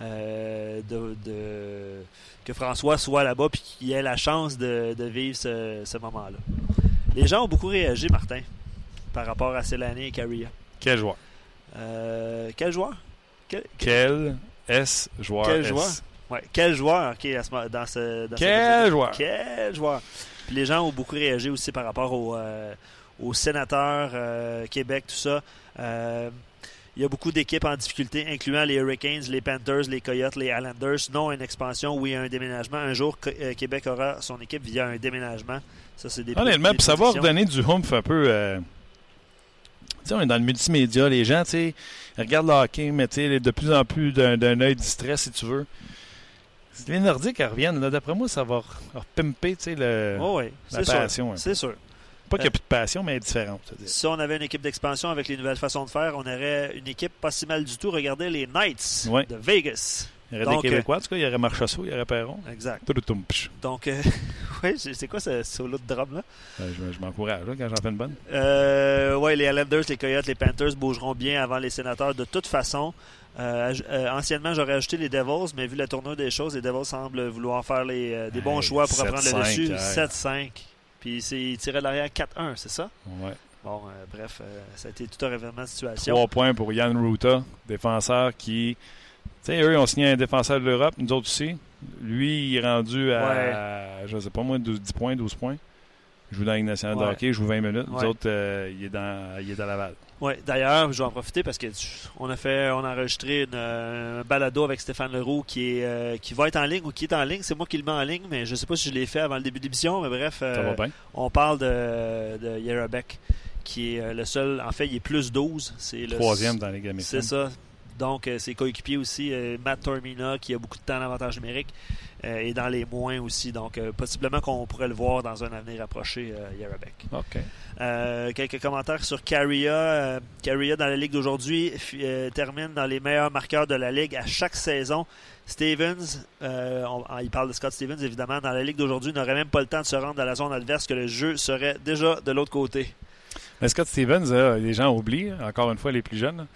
euh, de, de- que François soit là-bas puis qu'il ait la chance de, de vivre ce, ce moment-là. Les gens ont beaucoup réagi, Martin, par rapport à Céline et Carrie. Quel joueur? Euh, quel joueur? Quel, Quel S joueur? Quel S? joueur? Ouais, quel joueur ok, à ce dans ce dans Quel joueur? Quel joueur? Puis les gens ont beaucoup réagi aussi par rapport au, euh, aux sénateurs, euh, Québec, tout ça. Il y a beaucoup d'équipes en difficulté, incluant les Hurricanes, les Panthers, les Coyotes, les Islanders. Non, une expansion, oui, un déménagement. Un jour, euh, Québec aura son équipe via un déménagement. Ça, c'est des Honnêtement, puis ça va redonner du humph un peu. euh, on est dans le multimédia. Les gens, tu regardent le hockey, mais de plus en plus d'un œil distrait, si tu veux. Les Nordiques reviennent, d'après moi, ça va re- repimper, le- Oh, oui, la passion. C'est sûr. Pas qu'il n'y Euh, a plus de passion, mais elle est différente. c'est-à-dire. Si on avait une équipe d'expansion avec les nouvelles façons de faire, on aurait une équipe pas si mal du tout. Regardez les Knights Ouais. de Vegas. Il y aurait donc, des Québécois, en tout cas, il y aurait Marchessault, il y aurait Perron. Exact. Donc, euh, ouais, c'est quoi ce solo de drum là? Euh, Je, je m'encourage quand j'en fais une bonne. Euh, ouais, les Islanders, les Coyotes, les Panthers bougeront bien avant les Sénateurs de toute façon. Euh, euh, anciennement, j'aurais ajouté les Devils, mais vu la tournure des choses, les Devils semblent vouloir faire les, euh, des bons Hey, choix pour reprendre le 7-5, dessus. hey. 7-5. Puis tiraient de l'arrière 4-1, c'est ça? Ouais. Bon, euh, bref, euh, ça a été tout un révélement de situation. Trois points pour Yann Ruta, défenseur qui. Tu sais, eux, ils ont signé un défenseur de l'Europe, nous autres aussi. Lui, il est rendu à, je sais pas moi, 12, 10 points, 12 poins. Il joue dans la Ligue nationale de hockey, il joue 20 minutes. Nous autres, euh, il, est dans, il est à Laval. Ouais, d'ailleurs, je vais en profiter parce que on a fait, on a enregistré une, euh, un balado avec Stéphane Leroux qui est, euh, qui va être en ligne ou qui est en ligne. C'est moi qui le mets en ligne, mais je sais pas si je l'ai fait avant le début de l'émission. Mais bref, euh, on parle de, de qui est le seul. En fait, il est plus 12. C'est le Troisième dans les gammes C'est ça. Donc, ses coéquipiers aussi, Matt Tormina, qui a beaucoup de temps d'avantage numérique, euh, est dans les moins aussi. Donc, euh, possiblement qu'on pourrait le voir dans un avenir approché, euh, Yarabek. OK. Euh, quelques commentaires sur Carria. Euh, Carria, dans la Ligue d'aujourd'hui, termine dans les meilleurs marqueurs de la Ligue à chaque saison. Stevens, euh, on- il parle de Scott Stevens évidemment, dans la Ligue d'aujourd'hui, n'aurait même pas le temps de se rendre à la zone adverse que le jeu serait déjà de l'autre côté. Mais Scott Stevens, les gens oublient, encore une fois, les plus jeunes.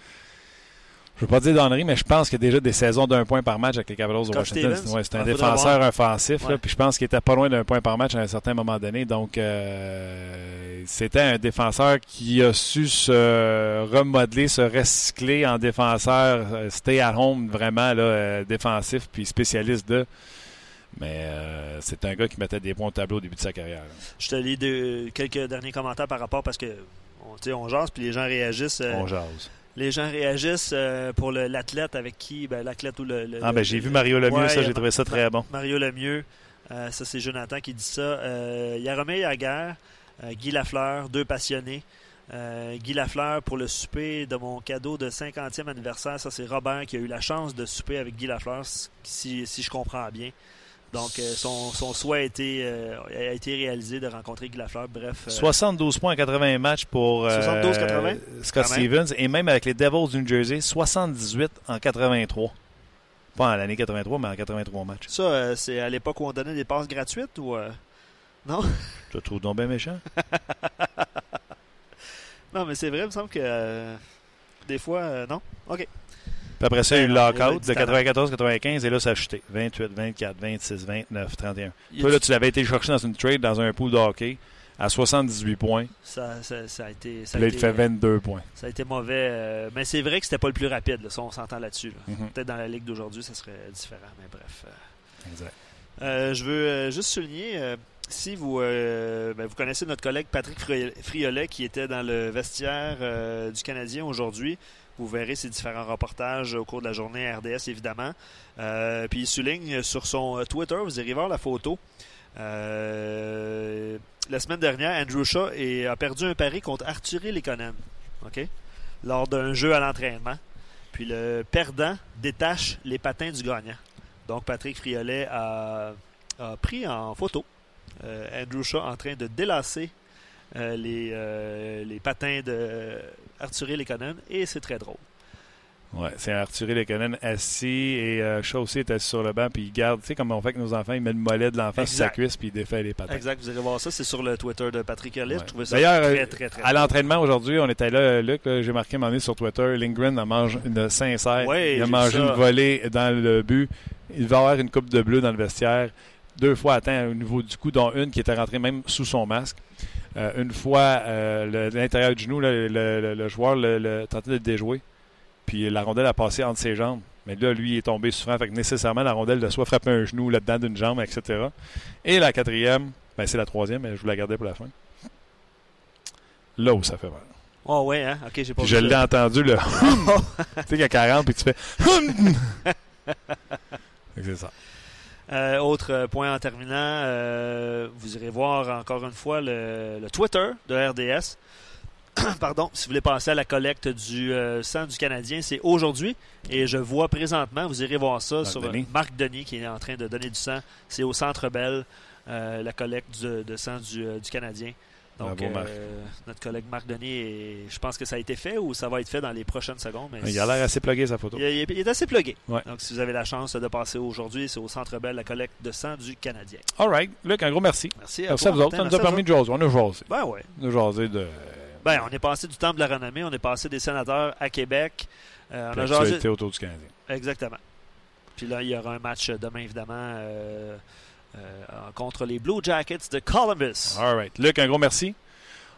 Je veux pas dire d'ennerie, mais je pense qu'il y a déjà des saisons d'un point par match avec les Capitals de Washington. Ouais, c'est un défenseur offensif, là, puis je pense qu'il était pas loin d'un point par match à un certain moment donné. Donc, euh, c'était un défenseur qui a su se remodeler, se recycler en défenseur euh, stay at home, vraiment là, euh, défensif, puis spécialiste de. Mais euh, c'est un gars qui mettait des points au tableau au début de sa carrière. là. Je te lis de- quelques derniers commentaires par rapport parce que on, jase puis les gens réagissent. On jase. Les gens réagissent euh, pour l'athlète avec qui, ben, l'athlète ou le. le- Ah, ben j'ai vu Mario Lemieux, Ouais, ça, j'ai trouvé ça très bon. Mario Lemieux, euh, ça c'est Jonathan qui dit ça. Euh, Yaromir Yaguer, euh, Guy Lafleur, deux passionnés. Guy Lafleur pour le souper de mon cadeau de 50e anniversaire. Ça, c'est Robert qui a eu la chance de souper avec Guy Lafleur, si, si je comprends bien. Donc, euh, son, son souhait a été, euh, a été réalisé de rencontrer Guy Lafleur. Bref, euh, 72 points en 80 matchs pour euh, 72-80? Scott. Stevens et même avec les Devils du New Jersey, 78 en 83. Pas en l'année 83, mais en 83 matchs. ça, euh, c'est à l'époque où on donnait des passes gratuites ou. euh, Non? Tu te trouves donc bien méchant? Non, mais c'est vrai, il me semble que. euh, des fois, euh, non? OK. Puis après ça, il y a eu le Ben lockout de talent. 94-95 et là, ça a chuté. 28, 24, 26, 29, 31. Il y a Toi, là, tu l'avais été chercher dans une trade dans un pool de hockey à 78 points. Ça, ça, ça a été. Ça là, a il été, fait 22 points. Ça a été mauvais. euh, mais c'est vrai que c'était pas le plus rapide, là, ça, on s'entend là-dessus. là. Mhm. Peut-être dans la ligue d'aujourd'hui, ça serait différent, mais bref. euh. Exact. Euh, je veux juste souligner, si vous, ben, vous connaissez notre collègue Patrick Fri- Friolet qui était dans le vestiaire du Canadien aujourd'hui, vous verrez ses différents reportages au cours de la journée RDS, évidemment. Euh, puis il souligne sur son euh, Twitter, vous irez voir la photo. Euh, la semaine dernière, Andrew Shaw a perdu un pari contre Arthur Lekonen lors d'un jeu à l'entraînement. Puis le perdant détache les patins du gagnant. Donc Patrick Friolet a, pris en photo Andrew Shaw en train de délasser les, euh, les patins de Arthur Lekonen et c'est très drôle. Ouais, c'est Arthur Lekonen assis et euh, Shaw aussi est assis sur le banc puis il garde, tu sais, comme on fait avec nos enfants, il met le mollet de l'enfant sur sa cuisse puis il défait les patins. Exact, vous allez voir ça, c'est sur le Twitter de Patrick Friolet. Ouais. Je trouvais ça D'ailleurs, très, euh, très, très, À l'entraînement aujourd'hui, on était là, Luc, j'ai marqué moment donné sur Twitter, Lindgren a mangé une sincère. Ouais, il a mangé une volée dans le but. Il va avoir une coupe de bleu dans le vestiaire. Deux fois atteint au niveau du cou, dont une qui était rentrée même sous son masque. Euh, une fois, euh, l'intérieur du genou, le, le- le joueur le, tentait de le déjouer. Puis la rondelle a passé entre ses jambes. Mais là, lui, il est tombé souffrant. Fait que nécessairement, la rondelle de soit frappé un genou là-dedans d'une jambe, etc. Et la quatrième, ben, c'est la troisième, mais je vous la gardais pour la fin. Là où ça fait mal. Oh ouais, hein? Ok, j'ai pas Puis je l'ai entendu, là. tu sais, qu'il y a 40, puis tu fais. C'est ça. Euh, autre euh, point en terminant, euh, vous irez voir encore une fois le, le Twitter de RDS. Pardon, si vous voulez passer à la collecte du euh, sang du Canadien, c'est aujourd'hui. Et je vois présentement, vous irez voir ça Marc sur Denis. Marc Denis qui est en train de donner du sang. C'est au Centre Bell, la collecte du- de sang du, du Canadien. Donc, Bravo, Marc. euh, notre collègue Marc Denis, je pense que ça a été fait ou ça va être fait dans les prochaines secondes. mais Il a l'air assez plugué, sa photo. il, est- il est assez plugué. Ouais. Donc, si vous avez la chance de passer aujourd'hui, c'est au Centre Bell, la collecte de sang du Canadien. All right. Luc, un gros merci. Merci à Merci toi, à vous autres. Ça nous a permis de jaser. On a jasé. Ben ouais. On a jasé de. Ben, on est passé du temple de la renommée, on est passé des sénateurs à Québec. Euh, on a jasé. autour du Canadien. Exactement. Puis là, il y aura un match demain, évidemment, euh, contre les Blue Jackets de Columbus. All right. Luc, un gros merci.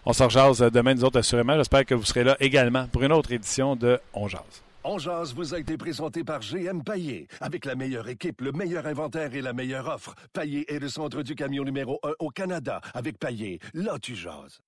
On se rejase demain, nous autres, assurément. J'espère que vous serez là également pour une autre édition de On Jase. On jase vous a été présenté par GM Paillé. Avec la meilleure équipe, le meilleur inventaire et la meilleure offre. Paillé est le centre du camion numéro 1 au Canada. Avec Paillé, là tu jases.